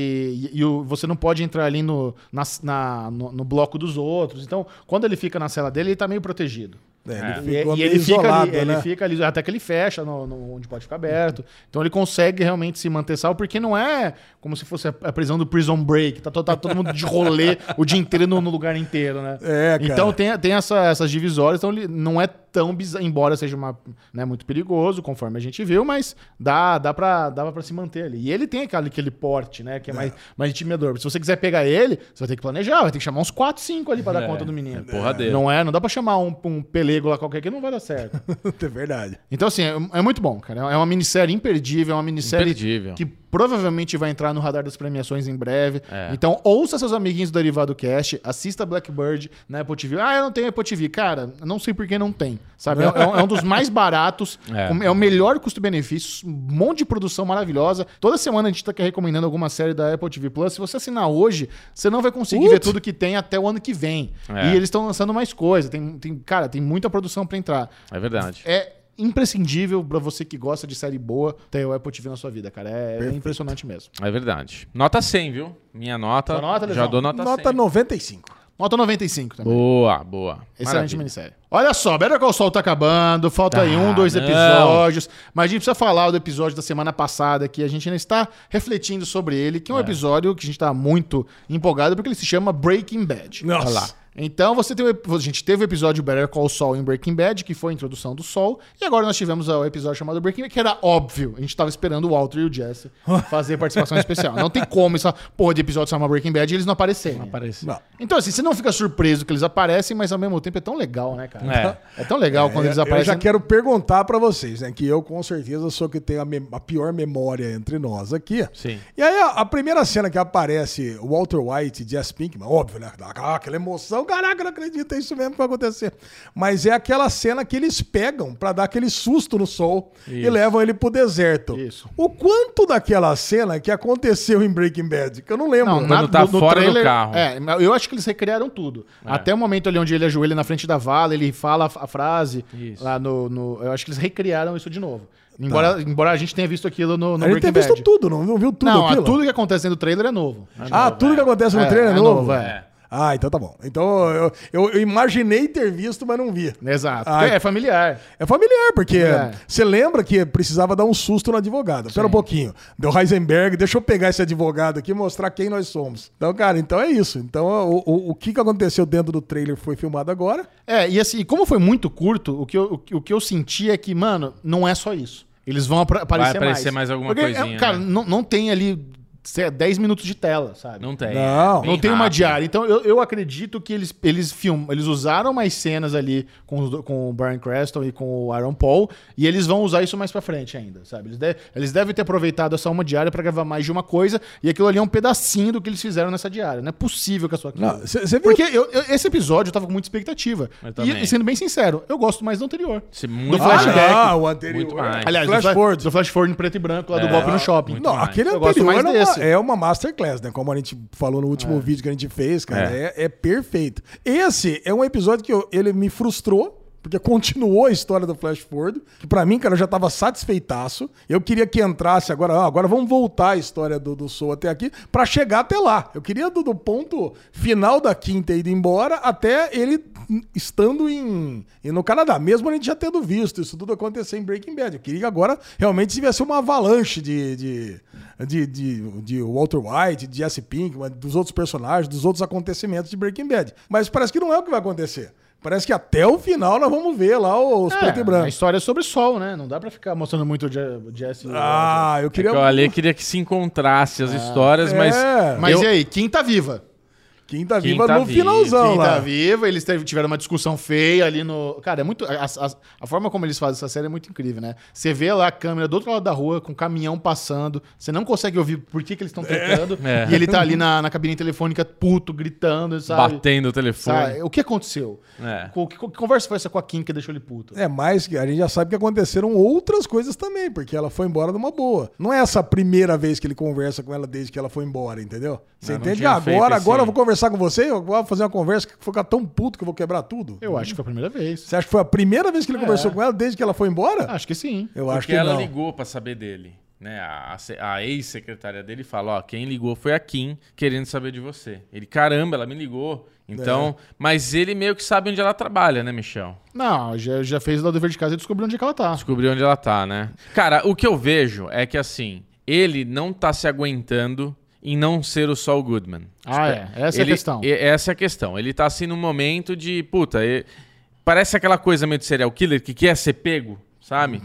e- e você não pode entrar ali no, nas- na- no, no bloco dos outros. Então, quando ele fica na cela dele, ele tá meio protegido. É, ele E, ficou e ele, fica isolado, ali, ele né? fica ali, até que ele fecha no, no- onde pode ficar aberto. Então ele consegue realmente se manter salvo, porque não é como se fosse a, prisão do Prison Break. Tá, to- tá todo mundo de rolê o dia inteiro no, no lugar inteiro, né? É, cara. Então tem, tem essa- essas divisórias, então ele não é tão bizarro, embora seja uma, né, muito perigoso, conforme a gente viu, mas dá, dá, pra, dá pra se manter ali. E ele tem aquele, aquele porte, né, que é, Mais, mais intimidador. Se você quiser pegar ele, você vai ter que planejar, vai ter que chamar uns 4, 5 ali pra dar É, conta do menino. é porradeiro. Não é, não dá pra chamar um, um pelego lá qualquer que não vai dar certo. É verdade. Então, assim, é, é muito bom, cara. É uma minissérie imperdível, é uma minissérie Imperdível. que provavelmente vai entrar no radar das premiações em breve. É. Então, ouça seus amiguinhos do Derivado Cast, assista Blackbird na Apple TV. Ah, eu não tenho Apple TV. Cara, não sei por que não tem. Sabe? É, é um, é dos mais baratos, É. é, o melhor custo-benefício, um monte de produção maravilhosa. Toda semana a gente tá aqui recomendando alguma série da Apple TV Plus. Se você assinar hoje, você não vai conseguir ver tudo que tem até o ano que vem. É. E eles estão lançando mais coisa. Tem, tem, cara, tem muita produção pra entrar. É verdade. É imprescindível pra você que gosta de série boa ter o Apple TV na sua vida, cara. É, é impressionante mesmo. É verdade. Nota 100, viu? Minha nota. Sua nota, já dou nota, Nota 100. 95. Nota 95 também. Boa, boa. Excelente Maravilha. minissérie. Olha só, Better Call Saul tá acabando, falta aí um, dois não. episódios, mas a gente precisa falar do episódio da semana passada, que a gente ainda está refletindo sobre ele, que é um episódio que a gente tá muito empolgado, porque ele se chama Breaking Bad. Nossa. Olha lá. Então você tem, o- a gente teve o episódio Better Call Saul em Breaking Bad, que foi a introdução do Sol, e agora nós tivemos o episódio chamado Breaking Bad, que era óbvio. A gente tava esperando o Walter e o Jesse fazer participação especial. Não tem como essa porra de episódio chamar Breaking Bad e eles não aparecerem. Apareceu. Não. Então, assim, você não fica surpreso que eles aparecem, mas ao mesmo tempo é tão legal, né, cara? É. É, tão legal quando eles É, aparecem. Eu já quero perguntar pra vocês, né? Que eu com certeza sou que tem a, me- a pior memória entre nós aqui. Sim. E aí a, a primeira cena que aparece o Walter White e Jess Pinkman, óbvio, né? Aquela- aquela emoção, caraca, não acredito, é isso mesmo que vai acontecer. Mas é aquela cena que eles pegam pra dar aquele susto no sol e Isso. levam ele pro deserto. Isso. O quanto daquela cena que aconteceu em Breaking Bad? Que eu não lembro. Não, Quando na- tá fora do carro. É, eu acho que eles recriaram tudo. Até o momento ali onde ele ajoelha na frente da vala, ele fala a, frase Isso. lá no, no- Eu acho que eles recriaram isso de novo. Embora, embora a gente tenha visto aquilo no, no a gente Breaking visto Bad. tudo, não, não viu tudo não, aquilo? tudo que acontece dentro do trailer é novo. Ah, tudo que acontece no É, trailer é, é novo? novo, é. Ah, então tá bom. Então eu, eu- eu imaginei ter visto, mas não vi. Exato. Ah, é familiar. É familiar, porque É. você lembra que precisava dar um susto no advogado. Espera um pouquinho. Deu Heisenberg, deixa eu pegar esse advogado aqui e mostrar quem nós somos. Então, cara, então é isso. Então, o, o, o que que aconteceu dentro do trailer foi filmado agora. É, e assim, como foi muito curto, o que eu, o, que- o que eu senti é que, mano, não é só isso. Eles vão aparecer mais. aparecer mais alguma Porque, coisinha, é, Cara, né? não, não tem ali 10 minutos de tela, sabe? Não tem. Não, é Não tem uma diária. Então eu, eu acredito que eles, eles filmam, eles usaram mais cenas ali com, os do- com o Brian Creston e com o Aaron Paul, e eles vão usar isso mais pra frente ainda, sabe? Eles, de- eles devem ter aproveitado essa uma diária pra gravar mais de uma coisa, e aquilo ali é um pedacinho do que eles fizeram nessa diária. Não é possível que a sua Não, cê- cê viu- Porque eu- eu- esse episódio eu tava com muita expectativa. E, e sendo bem sincero, eu gosto mais do anterior. Muito Do flashback. Ah, o anterior. Muito mais. Aliás, Flash do, flash, forward. do flash forward em preto e branco lá do É, golpe no shopping. Não, mais. aquele Eu gosto anterior mais é desse. É uma masterclass, né? Como a gente falou no último vídeo que a gente fez, cara. É, é perfeito. Esse é um episódio que eu- ele me frustrou. Porque continuou a história do Flash Forward, que pra mim, cara, eu já tava satisfeitaço. Eu queria que entrasse agora, ah, agora vamos voltar a história do, do Soul até aqui, pra chegar até lá. Eu queria do, do ponto final da quinta ido embora até ele estando em, em- no Canadá, mesmo a gente já tendo visto isso tudo acontecer em Breaking Bad. Eu queria que agora realmente tivesse uma avalanche de, de, de, de, de Walter White, de Jesse Pinkman, dos outros personagens, dos outros acontecimentos de Breaking Bad. Mas parece que não é o que vai acontecer. Parece que até o final nós vamos ver lá os É, preto e a branco. história é sobre sol, né? Não dá pra ficar mostrando muito o Je- o Jesse. e o Ah, eu É queria. que eu ali queria que se encontrasse as histórias, mas. É. Mas eu- e aí, quem tá viva? Quinta Quem Viva tá no vivo, finalzão Quem lá. tá viva, eles teve- tiveram uma discussão feia ali no. Cara, é muito. A, a- a forma como eles fazem essa série é muito incrível, né? Você vê lá a câmera do outro lado da rua, com o caminhão passando, você não consegue ouvir por que, que eles estão tretando, É. e ele tá ali na, na cabine telefônica, puto, gritando, sabe? Batendo o telefone. Sabe? O que aconteceu? É. Co- Que, que conversa foi essa com a Kim que deixou ele puto? É, mas que a gente já sabe que aconteceram outras coisas também, porque ela foi embora numa boa. Não é essa a primeira vez que ele conversa com ela desde que ela foi embora, entendeu? Você Não, entende? agora, agora eu vou conversar com você, eu vou fazer uma conversa que ficar tão puto que eu vou quebrar tudo? Eu acho que foi a primeira vez. Você acha que foi a primeira vez que ele É. conversou com ela desde que ela foi embora? Acho que sim. eu acho Porque que ela não. ligou pra saber dele. Né? A, a- a ex-secretária dele fala, ó, quem ligou foi a Kim querendo saber de você. Ele, caramba, ela me ligou. Então, mas ele meio que sabe onde ela trabalha, né, Michel? Não, já, já fez o dever de casa e descobriu onde é que ela tá. Descobriu onde ela tá, né? Cara, o que eu vejo é que assim, ele não tá se aguentando em não ser o Saul Goodman. Ah, é. Essa é a Ele- questão. e- Essa é a questão. Ele tá assim num momento de, puta, e- parece aquela coisa meio de serial killer que quer ser pego, sabe?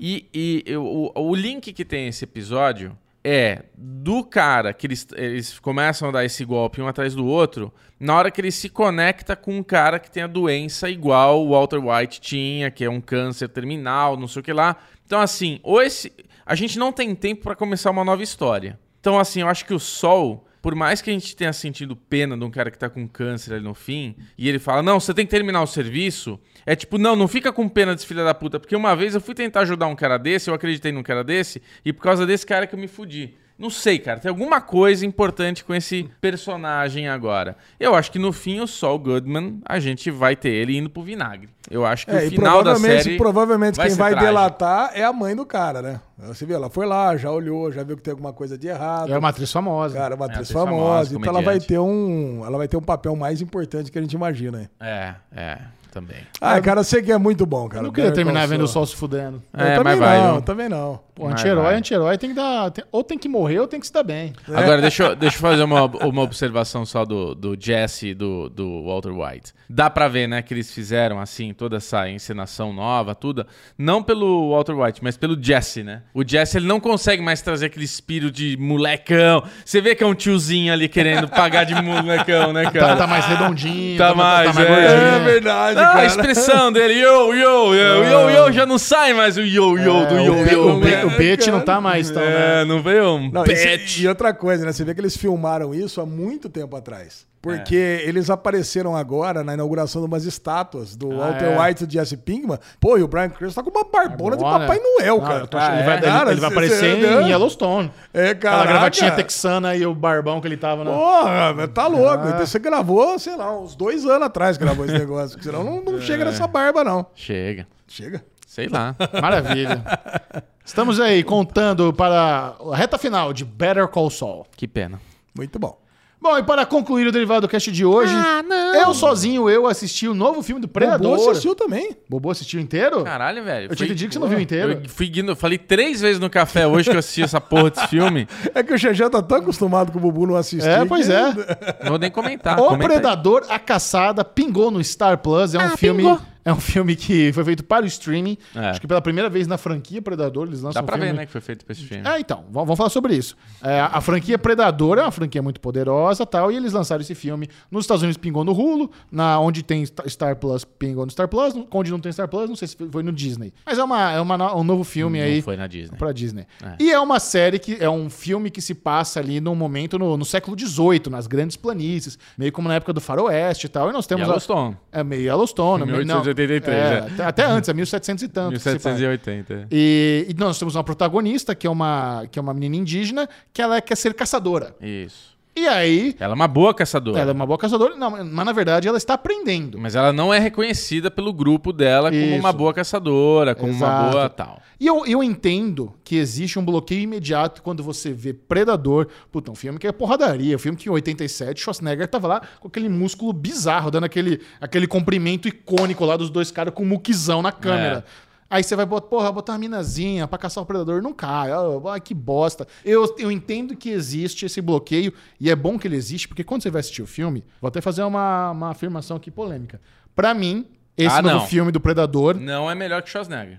E, e eu- o, o link que tem esse episódio é do cara que eles, eles começam a dar esse golpe um atrás do outro, na hora que ele se conecta com um cara que tem a doença igual o Walter White tinha, que é um câncer terminal, não sei o que lá. Então, assim, ou esse, a gente não tem tempo pra começar uma nova história. Então, assim, eu acho que o Sol, por mais que a gente tenha sentido pena de um cara que tá com câncer ali no fim, e ele fala, não, você tem que terminar o serviço, é tipo, não, não fica com pena desse filho da puta, porque uma vez eu fui tentar ajudar um cara desse, eu acreditei num cara desse, e por causa desse cara que eu me fudi. Não sei, cara, tem alguma coisa importante com esse personagem agora. Eu acho que no fim o Sol Goodman, a gente vai ter ele indo pro vinagre. Eu acho que É, o final da provavelmente, série provavelmente vai quem ser vai trágico. delatar é a mãe do cara, né? Você viu, ela foi lá, já olhou, já viu que tem alguma coisa de errado. É uma atriz famosa. Cara, uma atriz atriz famosa, famosa, então ela vai ter um, ela vai ter um papel mais importante que a gente imagina. hein? É, é, também. Ah, cara, sei que é muito bom, cara. eu não queria Better terminar vendo o sol se fudendo. Eu É, também mas vai, não, viu? também não. Pô, anti-herói, vai. anti-herói tem que dar. tem- ou tem que morrer ou tem que se dar bem. Agora, deixa eu, deixa eu fazer uma, uma observação só do, do Jesse e do, do Walter White. Dá pra ver, né, que eles fizeram, assim, toda essa encenação nova, tudo. Não pelo Walter White, mas pelo Jesse, né? O Jesse, ele não consegue mais trazer aquele espírito de molecão. Você vê que é um tiozinho ali querendo pagar de molecão, né, Tá, cara? tá mais redondinho, Tá mais, é. gordinho. É verdade, Ah, a cara. expressão dele, yo, yo, yo, yo, yo, já não sai mais o yo, yo do É, yo, o, yo. o, né? o Bet não tá mais tão, né? É, não veio um e, e outra coisa, né? Você vê que eles filmaram isso há muito tempo atrás. Porque É. eles apareceram agora na inauguração de umas estátuas do Ah, Walter é. White e do Jesse Pinkman. Pô, e o Brian Cranston tá com uma barbona de. Papai Noel, Não, cara. ele vai, ele- Cara, ele vai aparecer em Yellowstone. É, Aquela cara. gravatinha texana e o barbão que ele tava na. Porra, tá louco. Ah. Então você gravou, sei lá, uns dois anos atrás gravou esse negócio. Senão não, não É. chega nessa barba, não. Chega. Chega. Sei lá. Maravilha. Estamos aí contando para a reta final de Better Call Saul. Que pena. Muito bom. Bom, e para concluir o derivado cast de hoje, eu sozinho, eu assisti o novo filme do Predador. Bobo assistiu também. Bobo assistiu inteiro? Caralho, velho. eu tinha Fui- que você não viu inteiro. Eu fui falei três vezes no café hoje que eu assisti essa porra desse filme. É que o Xexé tá tão acostumado com o Bubu não assistir. É, pois que- é. Não vou nem comentar. o comenta aí. Predador, A Caçada, pingou no Star Plus. É um Ah, filme. pingou. É um filme que foi feito para o streaming. É. Acho que pela primeira vez na franquia Predador, eles lançam Dá pra um ver, filme. né, que foi feito pra esse filme. É, então, vamos falar sobre isso. É, a franquia Predador é uma franquia muito poderosa tal, e eles lançaram esse filme nos Estados Unidos, pingou no Hulu, na, onde tem Sta- Star Plus, pingou no Star Plus, onde não tem Star Plus, não sei se foi no Disney. Mas é, uma, é uma um novo filme Não aí foi na Disney. pra Disney. É. E é uma série que é um filme que se passa ali num momento no, no século XVIII, nas grandes planícies, meio como na época do Faroeste e tal. E nós temos. a- Yellowstone. é meio Yellowstone. meio- não, 1883, é, é. até- antes, é 1700 e tanto. que se passa. 1780. E, e nós temos uma protagonista, que é uma, que é uma menina indígena, que ela quer ser caçadora. Isso. E aí, Ela é uma boa caçadora. ela é uma boa caçadora, não, mas na verdade ela está aprendendo. Mas ela não é reconhecida pelo grupo dela como Isso. uma boa caçadora, como uma Exato. boa tal. E eu, eu entendo que existe um bloqueio imediato quando você vê Predador. Puta, um filme que é porradaria. Um filme que em 87 Schwarzenegger tava lá com aquele músculo bizarro, dando aquele, aquele comprimento icônico lá dos dois caras com um muquizão na câmera. É. Aí você vai botar, porra, botar uma minazinha pra caçar o predador. Não cai. Ah, Ai, que bosta. Eu, eu entendo que existe esse bloqueio e é bom que ele existe, porque quando você vai assistir o filme, vou até fazer uma, uma afirmação aqui polêmica. Pra mim, esse Ah, novo não. filme do Predador. Não é melhor que Schwarzenegger.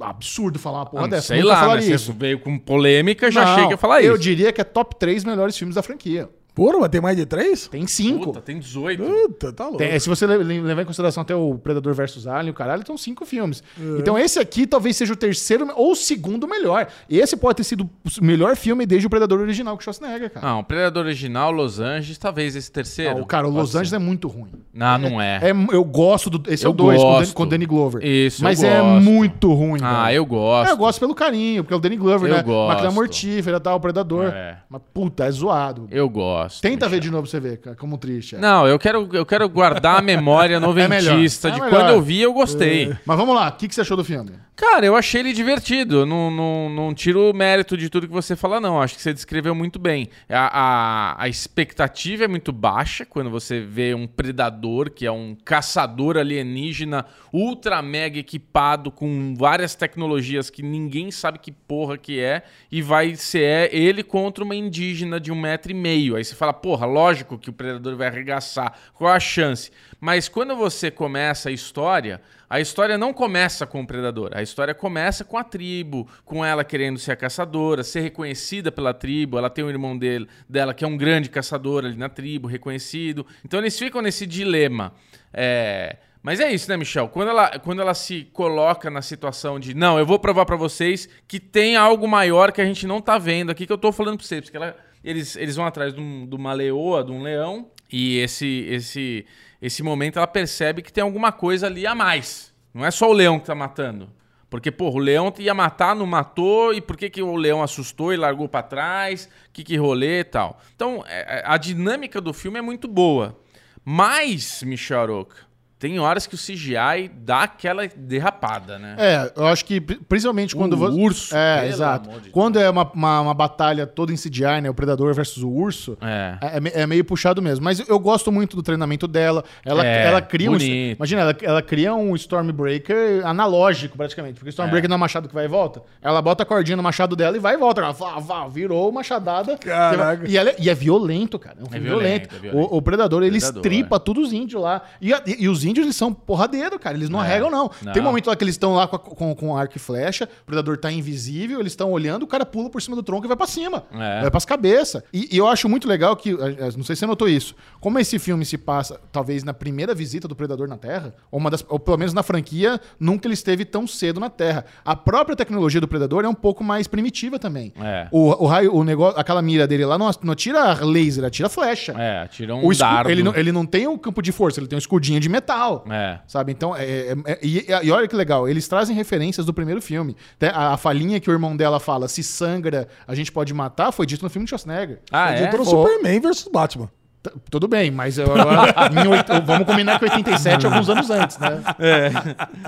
Absurdo falar uma porra Ah, dessa. sei Nunca lá, mas isso. você veio com polêmica, já Não, chega a falar Eu isso. diria que é top 3 melhores filmes da franquia. Porra, mas tem mais de três? Tem cinco. Puta, tem 18. Puta, tá louco. Tem- se você le- le- levar em consideração até o Predador versus Alien, o caralho, são cinco filmes. Uhum. Então esse aqui talvez seja o terceiro ou o segundo melhor. Esse pode ter sido o melhor filme desde o Predador original com Schwarzenegger, cara. Não, Predador original, Los Angeles, talvez esse terceiro. Não, cara, o Los. Angeles é muito ruim. Não, não é. É, eu gosto do. Esse é Eu o 2 com, o Dan- gosto. com o Danny Glover. Isso, eu Mas é muito ruim. Ah, eu gosto. É, eu gosto pelo carinho, porque é o Danny Glover, Eu né? gosto. Máquina mortífera, tal, o Predador. É. Mas puta, é zoado. Eu gosto. Gosto. Tenta Michel. ver de novo pra você ver, cara, como triste é. Não, eu quero, eu quero guardar a memória noventista É de melhor. quando eu vi, eu gostei. Mas vamos lá, o que, que você achou do filme? Cara, eu achei ele divertido. Não, não, não tiro o mérito de tudo que você fala, não. Acho que você descreveu muito bem. A, a, a expectativa é muito baixa quando você vê um predador, que é um caçador alienígena ultra mega equipado com várias tecnologias que ninguém sabe que porra que é, e vai ser ele contra uma indígena de um metro e meio. Aí você fala, porra, lógico que o predador vai arregaçar. Qual a chance? Mas quando você começa a história, a história não começa com o predador. A história começa com a tribo, com ela querendo ser a caçadora, ser reconhecida pela tribo. Ela tem um irmão dele, dela que é um grande caçador ali na tribo, reconhecido. Então eles ficam nesse dilema. É, Mas é isso, né, Michel? Quando ela, quando ela se coloca na situação de não, eu vou provar pra vocês que tem algo maior que a gente não tá vendo aqui, que eu tô falando pra vocês. Porque ela- eles, eles vão atrás de, um- de uma leoa, de um leão, e esse, esse, esse momento ela percebe que tem alguma coisa ali a mais. Não é só o leão que tá matando. Porque, porra, o leão ia matar, não matou, e por que, que o leão assustou e largou pra trás? Que que rolê e tal. Então, é- é- a dinâmica do filme é muito boa. Mas, Michel Aroca, tem horas que o CGI dá aquela derrapada, né? É, eu acho que pri- principalmente quando O você. urso, É, pelo exato. amor de quando é uma, uma, uma batalha toda em CGI, né? O predador versus o urso. É. É, é é meio puxado mesmo. Mas eu gosto muito do treinamento dela. Ela, É, ela cria um. bonito. Imagina, ela, ela cria um Stormbreaker analógico, praticamente. Porque o Stormbreaker não é machado que vai e volta. Ela bota a cordinha no machado dela e vai e volta. Ela vá, vá, virou machadada. Caraca. E, ela é, e é violento, cara. É um violento, violento. é violento. O, o Predador, ele Predador, estripa é. todos os índios lá. E, e- e os índios, eles são porradeiro, cara. Eles não É. arregam, não. Não. Tem um momento lá que eles estão lá com, com, com arco e flecha, o predador tá invisível, eles estão olhando, o cara pula por cima do tronco e vai pra cima. É. Vai pras cabeças. E, e eu acho muito legal que, não sei se você notou isso, como esse filme se passa, talvez na primeira visita do predador na Terra, ou, uma das, ou pelo menos na franquia, nunca ele esteve tão cedo na Terra. A própria tecnologia do predador é um pouco mais primitiva também. É. O, o raio, o negócio, aquela mira dele lá não, não atira laser, atira flecha. É, tira um O escu- dardo. ele, não, ele não tem o campo de força, ele tem um escudinho de metal. É. Sabe? Então, é, é- é- e, e olha que legal, eles trazem referências do primeiro filme. A, a falinha que o irmão dela fala, se sangra, a gente pode matar, foi dito no filme de Schwarzenegger. Ah, é? Dito no Pô. Superman versus Batman. T- Tudo bem, mas eu agora, em oit- vamos combinar que 87 alguns anos antes, né?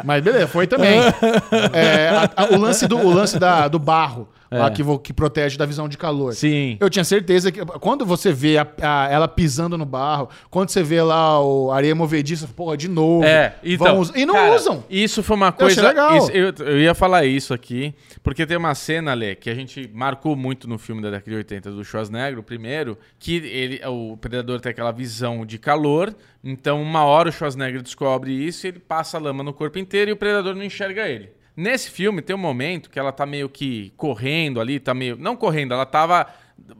Mas beleza, foi também. É, a- a- o lance, do, o lance da, do barro, lá que, vo- que protege da visão de calor. Sim. Eu tinha certeza que quando você vê a- a- ela pisando no barro, quando você vê lá o areia movediça, porra, de novo. É, então. us- e não cara, usam. Isso foi uma coisa. legal. isso- eu, eu ia falar isso aqui, porque tem uma cena, Lê, que a gente marcou muito no filme da década de 80 do Schwarzenegger, o primeiro, que ele, o predador tem aquela visão de calor. Então, uma hora o Schwarzenegger descobre isso e ele passa a lama no corpo inteiro e o predador não enxerga ele. Nesse filme tem um momento que ela tá meio que correndo ali, tá meio. Não correndo, ela tava.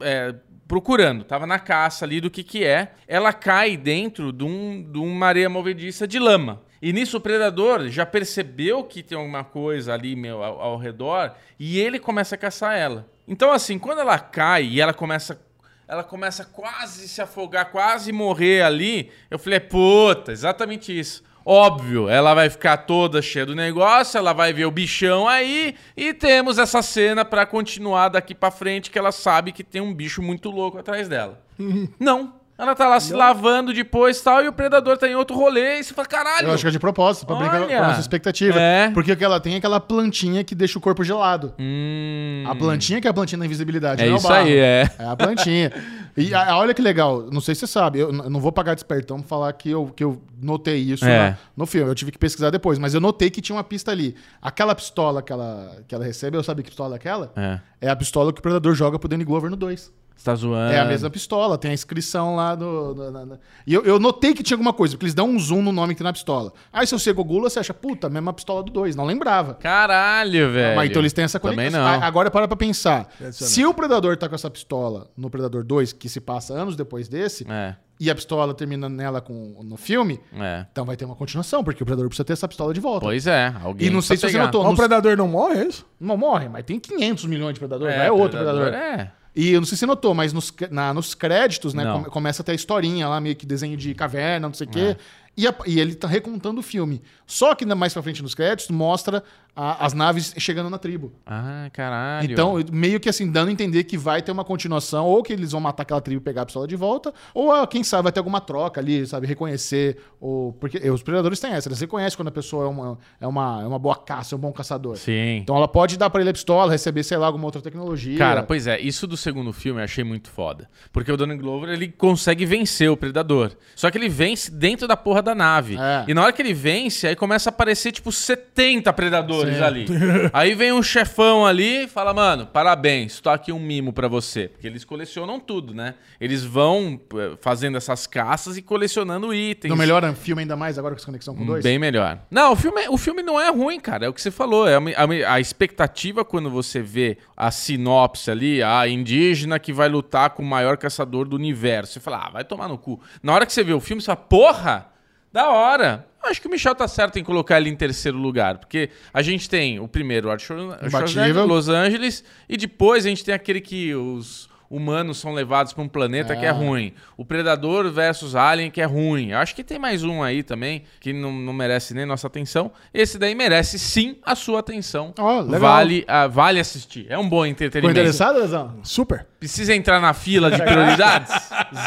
é, procurando, tava na caça ali do que que é. Ela cai dentro de, um, de uma areia movediça de lama. E nisso o predador já percebeu que tem alguma coisa ali meu, ao, ao redor e ele começa a caçar ela. Então assim, quando ela cai e ela começa ela começa quase se afogar, quase morrer ali, eu falei, puta, exatamente isso. Óbvio, ela vai ficar toda cheia do negócio, ela vai ver o bichão aí e temos essa cena pra continuar daqui pra frente que ela sabe que tem um bicho muito louco atrás dela. Não. Ela tá lá se lavando depois e tal, e o predador tá em outro rolê, e você fala, caralho. Eu acho que é de propósito, pra brincar com a nossa expectativa. É. Porque o que ela tem é aquela plantinha que deixa o corpo gelado. Hum, A plantinha que é a plantinha da invisibilidade, É não isso o barro. aí, é. É a plantinha. E a- olha que legal, não sei se você sabe, eu n- não vou pagar de espertão pra falar que eu, que eu notei isso É. na- no filme. Eu tive que pesquisar depois, mas eu notei que tinha uma pista ali. Aquela pistola que ela, que ela recebe, eu sabia que pistola é aquela? É. É a pistola que o Predador joga pro Danny Glover no 2. Você tá zoando. É a mesma pistola, tem a inscrição lá do. do- na- na- E eu, eu notei que tinha alguma coisa, porque eles dão um zoom no nome que tem na pistola. Aí se você gogula, você acha, puta, mesma pistola do 2, não lembrava. Caralho, velho. Mas então eles têm essa Também conexão. não. Agora para pra pensar. Se o Predador tá com essa pistola no Predador 2, que se passa anos depois desse, É, e a pistola termina nela com, no filme, é. então vai ter uma continuação, porque o Predador precisa ter essa pistola de volta. Pois é. Alguém E não sei se precisa você pegar. notou. Mas o predador não morre, é isso? Não morre, mas tem 500 milhões de Predador, É, é, outro Predador. É. E eu não sei se você notou, mas nos, na- nos créditos, né, Não. começa a ter a historinha lá, meio que desenho de caverna, não sei o É. quê. E, a- e ele tá recontando o filme. Só que mais pra frente nos créditos mostra a- as naves chegando na tribo. Ah, caralho. Então, meio que assim, dando a entender que vai ter uma continuação, ou que eles vão matar aquela tribo e pegar a pistola de volta, ou ah, quem sabe vai ter alguma troca ali, sabe? Reconhecer. Ou... Porque os predadores têm essa, você conhece quando a pessoa é uma, é uma, é uma boa caça, é um bom caçador. Sim. Então ela pode dar pra ele a pistola, receber, sei lá, alguma outra tecnologia. Cara, pois é, isso do segundo filme eu achei muito foda. Porque o Donald Glover, ele consegue vencer o Predador. Só que ele vence dentro da porra da nave. É. E na hora que ele vence, aí começa a aparecer, tipo, 70 predadores Sim. ali. aí vem um chefão ali e fala, mano, parabéns, tô aqui um mimo pra você. Porque eles colecionam tudo, né? Eles vão eh, fazendo essas caças e colecionando itens. Não melhora filme ainda mais agora com essa conexão com dois? Bem melhor. Não, o filme, o filme não é ruim, cara. É o que você falou. É a, a- a expectativa quando você vê a sinopse ali, a indígena que vai lutar com o maior caçador do universo. Você fala, ah, vai tomar no cu. Na hora que você vê o filme, você fala, porra, da hora. Acho que o Michel tá certo em colocar ele em terceiro lugar, porque a gente tem o primeiro, o Arthur Schwarzenegger. Los Angeles, e depois a gente tem aquele que os humanos são levados para um planeta que é ruim. O Predador versus Alien, que é ruim. Eu acho que tem mais um aí também, que não, não merece nem nossa atenção. Esse daí merece sim a sua atenção. Legal. Vale, ah, vale assistir. É um bom Ficou entretenimento. interessado, Lesão? Super. Precisa entrar na fila de prioridades?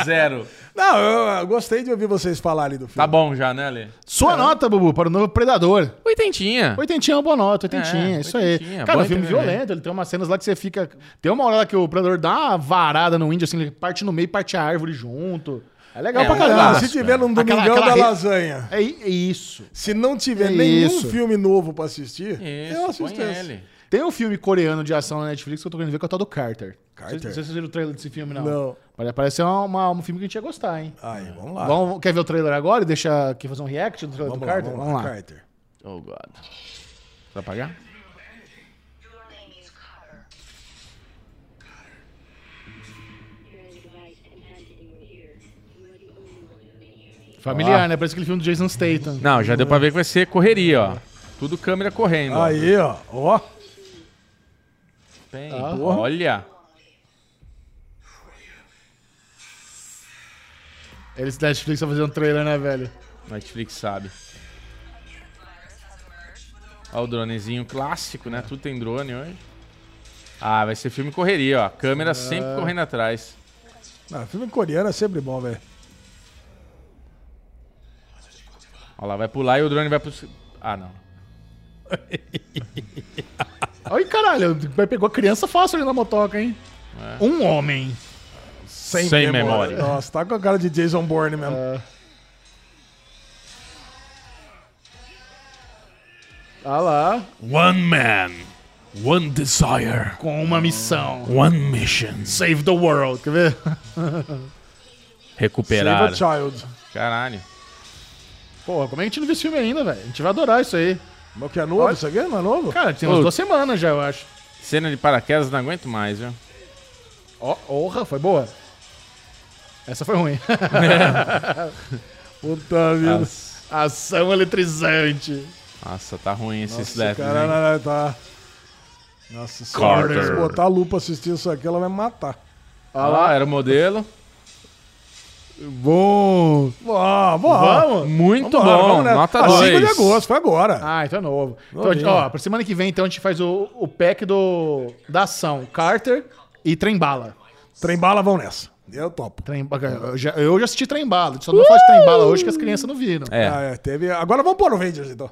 Zero. Não, eu, eu gostei de ouvir vocês falarem do filme. Tá bom já, né, Lê? Sua nota, Bubu, para o novo Predador. Oitentinha. Oitentinha é uma boa nota, oitentinha, É, isso aí. oitentinha, Cara, bom um filme violento, ele tem umas cenas lá que você fica... Tem uma hora lá que o Predador dá uma varada no índio, assim, ele parte no meio e parte a árvore junto. É legal É, pra caramba. Se tiver num Aquela- domingão aquela da re- lasanha. É, é isso. Se não tiver É nenhum isso. filme novo pra assistir, eu Isso, assisto põe esse. ele. Tem um filme coreano de ação na Netflix que eu tô querendo ver, que é o tal do Carter. Carter? Não sei se vocês viram o trailer desse filme, não. Não. Parece- Parece ser uma, uma- um filme que a gente ia gostar, hein? Aí, vamos lá. Vamos, quer ver o trailer agora e deixar aqui fazer um react do trailer vamos do lá, Carter? vamos lá, Carter. Oh, God. Vai pagar? Your name is Carter. Here is a device implanted in your ear. You are the only one who can hear me. Familiar, né? Parece aquele filme do Jason Statham. Não, já deu pra ver que vai ser correria, ó. Tudo câmera correndo. ó. Aí, ó. Ó. Bem, Ah. olha. Eles da Netflix estão fazendo um trailer, né, velho? Netflix sabe. Ó o dronezinho clássico, né? Tudo tem drone hoje. Ah, vai ser filme correria, ó. Câmera sempre correndo atrás. Não, filme coreano é sempre bom, velho. Ó lá, vai pular e o drone vai pro... Ah, não. Ai, caralho, vai- pegou a criança fácil ali na motoca, hein? Um homem. Sem, Sem memória. Nossa, tá com a cara de Jason Bourne mesmo. Ah lá, One man, one desire, com uma missão. one mission. Save the world, quer ver? Recuperar. Save a Child. Caralho. Porra, como é que a gente não viu esse filme ainda, velho? A gente vai adorar isso aí. Mas que é novo isso aqui? Não é novo? Cara, tem umas Ô. duas semanas já, eu acho. Cena de paraquedas, não aguento mais, viu? Ó, orra, foi boa. Essa foi ruim. Puta vida. Nossa, Ação eletrizante. Nossa, tá ruim esse Nossa, slap, cara, não, não, tá... Nossa senhora, Carter. se botar a lupa assistir isso aqui, ela vai me matar. Olha lá, era o modelo. Bom. Ó, bom. Vamos? Muito Vambora, bom, vamos nota Ah, 5 de 2. agosto, foi agora. Ah, então é novo. Então, ó, pra semana que vem, então, a gente faz o, o pack do, da ação. Carter e Trembala. Trem bala, vão nessa. Eu topo. Trem, eu, já, eu já assisti Trembala. Só não faz Trembala hoje que as crianças não viram. É. Ah, é, teve... Agora vamos pôr o Rangers, então.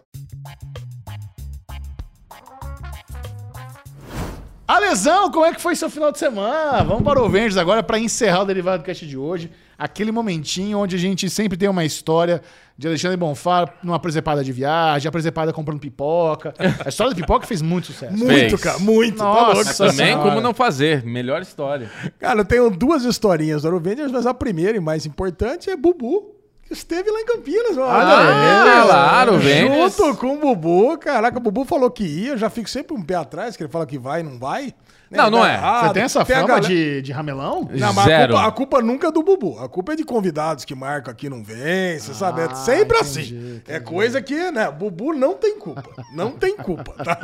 Alesão, como é que foi seu final de semana? Vamos para o Avengers agora para encerrar o Derivado Cast de hoje. Aquele momentinho onde a gente sempre tem uma história de Alexandre Bonfá numa presepada de viagem, a presepada comprando pipoca. A história da pipoca fez muito sucesso. Muito, Fez. cara, muito. tá Nossa. também, Senhora. como não fazer? Melhor história. Cara, eu tenho duas historinhas do Avengers, mas a primeira e mais importante é Bubu, esteve lá em Campinas. ó. Ah, claro, Vênus. Junto com o Bubu. Caraca, o Bubu falou que ia. Eu já fico sempre um pé atrás, que ele fala que vai e não vai. Não, não é. errado. Você tem essa a fama galera- de, de ramelão? Não, mas a Zero. culpa, a culpa nunca é do Bubu. A culpa é de convidados que marcam aqui e não vem, você sabe? É sempre entendi, assim. É coisa que, né? Bubu não tem culpa. Não tem culpa, tá?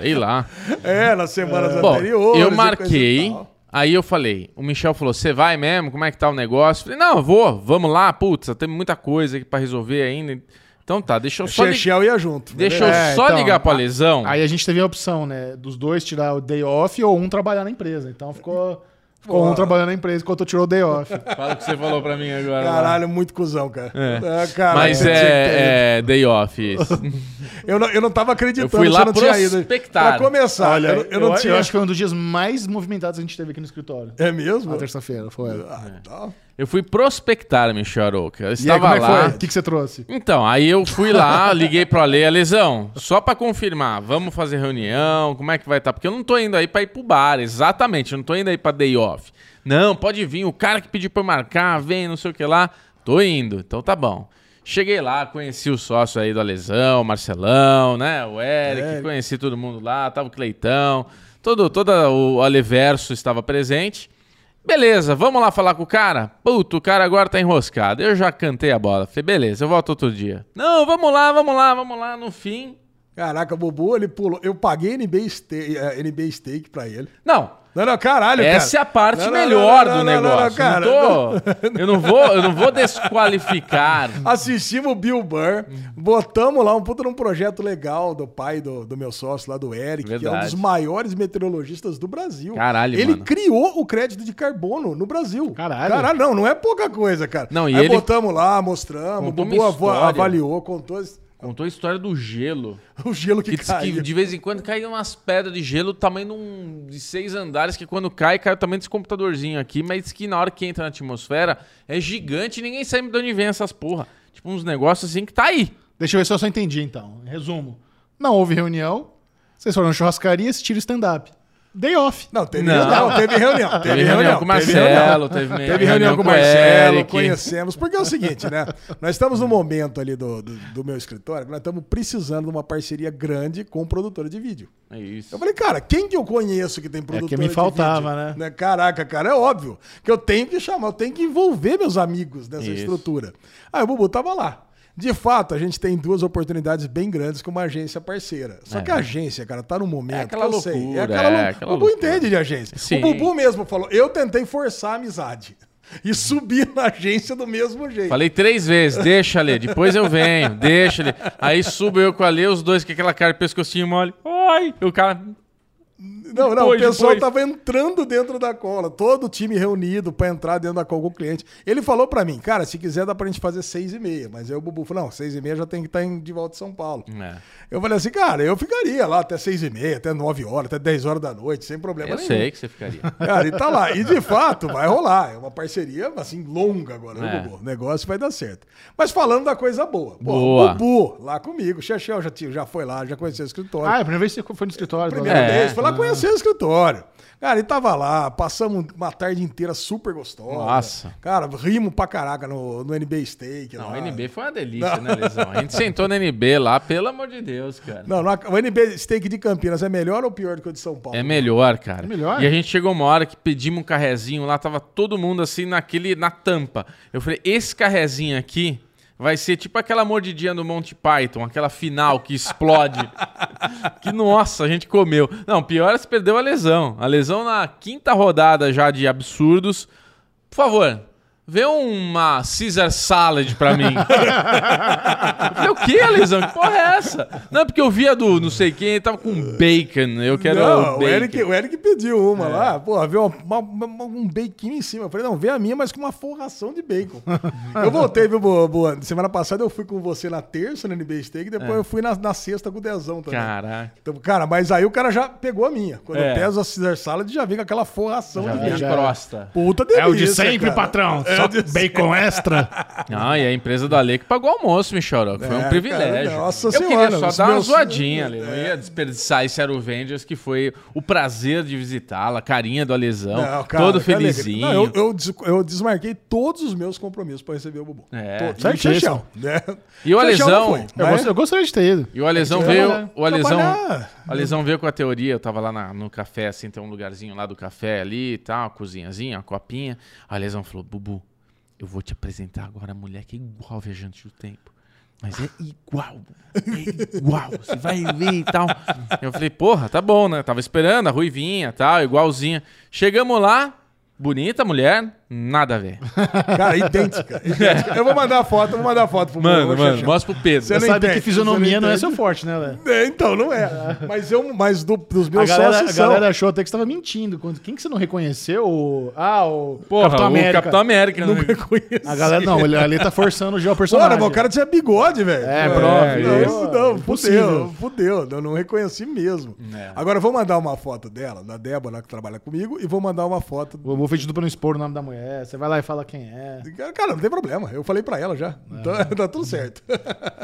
Sei lá. É, nas semanas Bom, anteriores. eu e coisa e marquei tal. Aí eu falei, o Michel falou, você vai mesmo? Como é que tá o negócio? Falei, não, eu vou, vamos lá, putz, tem muita coisa aqui pra resolver ainda. Então tá, deixa eu só, li- Chechel ia junto. deixa eu É, só então, ligar pra a- lesão. Aí a gente teve a opção, né? Dos dois tirar o day off ou um trabalhar na empresa. Então ficou, ficou um trabalhando na empresa enquanto eu tirou o day off. Fala o que você falou pra mim agora. lá. Caralho, muito cuzão, cara. É. É, cara, Mas é, é day off. Eu não, eu não tava acreditando Eu fui lá você não prospectar. Pra começar, Olha, eu, não- eu não tinha... acho que foi um dos dias mais movimentados que a gente teve aqui no escritório. É mesmo? Na terça-feira, foi. Ah, tá. Eu fui prospectar, Michel Arouca. Eu E aí, estava como é lá. O que, que você trouxe? Então, aí eu fui lá, liguei pro Ale, Alesão, só pra confirmar, vamos fazer reunião, como é que vai estar? Porque eu não tô indo aí pra ir pro bar, exatamente, eu não tô indo aí pra day off. Não, pode vir, o cara que pediu pra eu marcar, vem, não sei o que lá, tô indo, então tá bom. Cheguei lá, conheci o sócio aí do Alesão, o Marcelão, né, o Eric, É. conheci todo mundo lá, tava o Cleitão, todo, todo o Aleverso estava presente. Beleza, vamos lá falar com o cara? Puto, o cara agora tá enroscado. Eu já cantei a bola. Falei, beleza, eu volto outro dia. Não, vamos lá, vamos lá, vamos lá. No fim. Caraca, o Bubu, ele pulou. Eu paguei NBA Steak, eh, NBA Steak pra ele. Não, Não, não, caralho, cara. essa é a parte Não, não, melhor não, do não, não, não, negócio. cara. Não tô- eu, não vou, eu não vou desqualificar. Assistimos o Bill Burr, botamos lá um puta num projeto legal do pai do, do meu sócio lá, do Eric, que é um Verdade. dos maiores meteorologistas do Brasil. Caralho, Ele mano. criou o crédito de carbono no Brasil. Caralho. Caralho, não, não é pouca coisa, cara. Não, e Aí ele- botamos lá, mostramos, o Bubu avaliou, contou Contou a história do gelo. o gelo que, Que caiu. de vez em quando caem umas pedras de gelo tamanho de, um- de seis andares, que quando cai, cai o tamanho desse computadorzinho aqui, mas que na hora que entra na atmosfera é gigante e ninguém sabe de onde vem essas porra. Tipo uns negócios assim que tá aí. Deixa eu ver se eu só entendi, então. Resumo. Não houve reunião. Vocês foram na churrascaria e assistiram stand-up. Day off. Não, teve Não. reunião, teve reunião. Teve, Teve reunião com o teve reunião. Marcelo, teve, Teve reunião com o Marcelo, Eric. conhecemos. Porque é o seguinte, né? Nós estamos no momento ali do, do, do meu escritório que nós estamos precisando de uma parceria grande com produtora de vídeo. É isso. Eu falei, cara, quem que eu conheço que tem produtora me de faltava, vídeo? né? Caraca, cara, é óbvio que eu tenho que chamar, eu tenho que envolver meus amigos nessa Isso. estrutura. Aí o Bubu tava lá. De fato, a gente tem duas oportunidades bem grandes com uma agência parceira. Só É. que a agência, cara, tá no momento. É aquela que eu sei, loucura, É aquela é aquela O Bubu loucura. entende de agência. Sim. O Bubu mesmo falou: eu tentei forçar a amizade. E subir na agência do mesmo jeito. Falei três vezes, deixa ali, depois eu venho, deixa ali. Aí subo eu com a Lê, os dois com aquela cara de pescocinho mole. Oi! E o cara. Não, não, Depois, o pessoal depois. tava entrando dentro da cola, todo o time reunido pra entrar dentro da cola com o cliente. Ele falou pra mim, cara, se quiser dá pra gente fazer seis e meia. Mas aí o Bubu falou, não, seis e meia já tem que estar de volta de São Paulo. É. Eu falei assim, cara, eu ficaria lá até seis e meia, até nove horas, até dez horas da noite, sem problema Eu nenhum. sei que você ficaria. Cara, e tá lá. E de fato, vai rolar. É uma parceria, assim, longa agora, né, É. Bubu? O negócio vai dar certo. Mas falando da coisa boa. Pô, Boa. O Bubu, lá comigo. O Chechel já, tinha- já foi lá, já conheceu o escritório. Ah, é a primeira vez que você foi no escritório. Primeira É. vez, foi lá conhecer o escritório. Cara, ele tava lá, passamos uma tarde inteira super gostosa. Nossa. Cara, rimos pra caraca no, no NB Steak. Não, lá. o NB foi uma delícia, né, Lesão? A gente sentou no NB lá, pelo amor de Deus, cara. Não, não, o NB Steak de Campinas é melhor ou pior do que o de São Paulo? É melhor, cara. É melhor? E a gente chegou uma hora que pedimos um carrezinho lá, tava todo mundo assim naquele, na tampa. Eu falei, esse carrezinho aqui vai ser tipo aquela mordidinha do Monty Python, aquela final que explode. que, nossa, a gente comeu. Não, pior é se perdeu a lesão. A lesão na quinta rodada já de absurdos. Por favor, vê uma Caesar Salad pra mim. Eu falei, o que, lesão? Que porra é essa? Não, porque eu via do não sei quem, ele tava com bacon. Eu quero Não, o o bacon. Eric, o Eric pediu uma É. lá, pô, viu uma, uma- uma- um bacon em cima. Eu falei, não, vê a minha, mas com uma forração de bacon. eu voltei, viu, boa, boa. Semana passada eu fui com você na terça no NB Steak, depois É. eu fui na, na sexta com o Dezão também. Caraca. Então, cara, mas aí o cara já pegou a minha. Quando É. eu peso a Caesar Salad, já vem com aquela forração Já de bacon. já-. Puta É delícia, o de sempre, cara. patrão. É Só bacon extra. Não, e a empresa do Ale que pagou o almoço, Michel. Foi É, um privilégio. cara, nossa eu senhora, queria só dar uma meus- zoadinha ali. Não ia desperdiçar esse Aero Avengers, que foi o prazer de visitá-la, carinha do Alesão, Não, cara, todo felizinho. Não, eu, eu, des- eu desmarquei todos os meus compromissos pra receber o Bubu. É, Todos. certíssimo. Chechel, né? E o Alesão- foi, Eu, mas- gost- eu gostaria de ter ido. E o Alesão Trabalhar. veio. O Alesão, o Alesão veio com a teoria. Eu tava lá na- no café, assim, tem um lugarzinho lá do café ali e tal, uma cozinhazinha, uma copinha. O Alesão falou: Bubu, eu vou te apresentar agora a mulher que é igual a viajante do tempo. Mas é igual. É igual. Você vai ver e tal. Eu falei, porra, tá bom, né? Tava esperando a ruivinha tal, igualzinha. Chegamos lá, bonita mulher, nada a ver. Cara, idêntica. idêntica. Eu vou mandar a foto, eu vou mandar a foto pro Mano, mano, Xexé. mostra pro Pedro. Você Você não sabe entende, que fisionomia não, não é seu forte, né, Léo? É, então, não é. Mas, eu, mas do- dos A meus galera, a sócios são. galera achou até que você tava mentindo. Quando- Quem que você não reconheceu? O- Ah, o Porra, Capitão o América. Capitão América. Não né? reconheci. A galera, não, ele ali tá forçando já o personagem. Bora, o cara tinha bigode, velho. É, Pô, prova, Não, isso. não, fudeu, fudeu. Eu não reconheci mesmo. É. Agora eu vou mandar uma foto dela, da Débora, que trabalha comigo, e vou mandar uma foto. Vou, vou pedir pra não expor o nome da mulher. Você vai lá e fala quem é. Cara, não tem problema. Eu falei pra ela já. Então, tá tudo certo.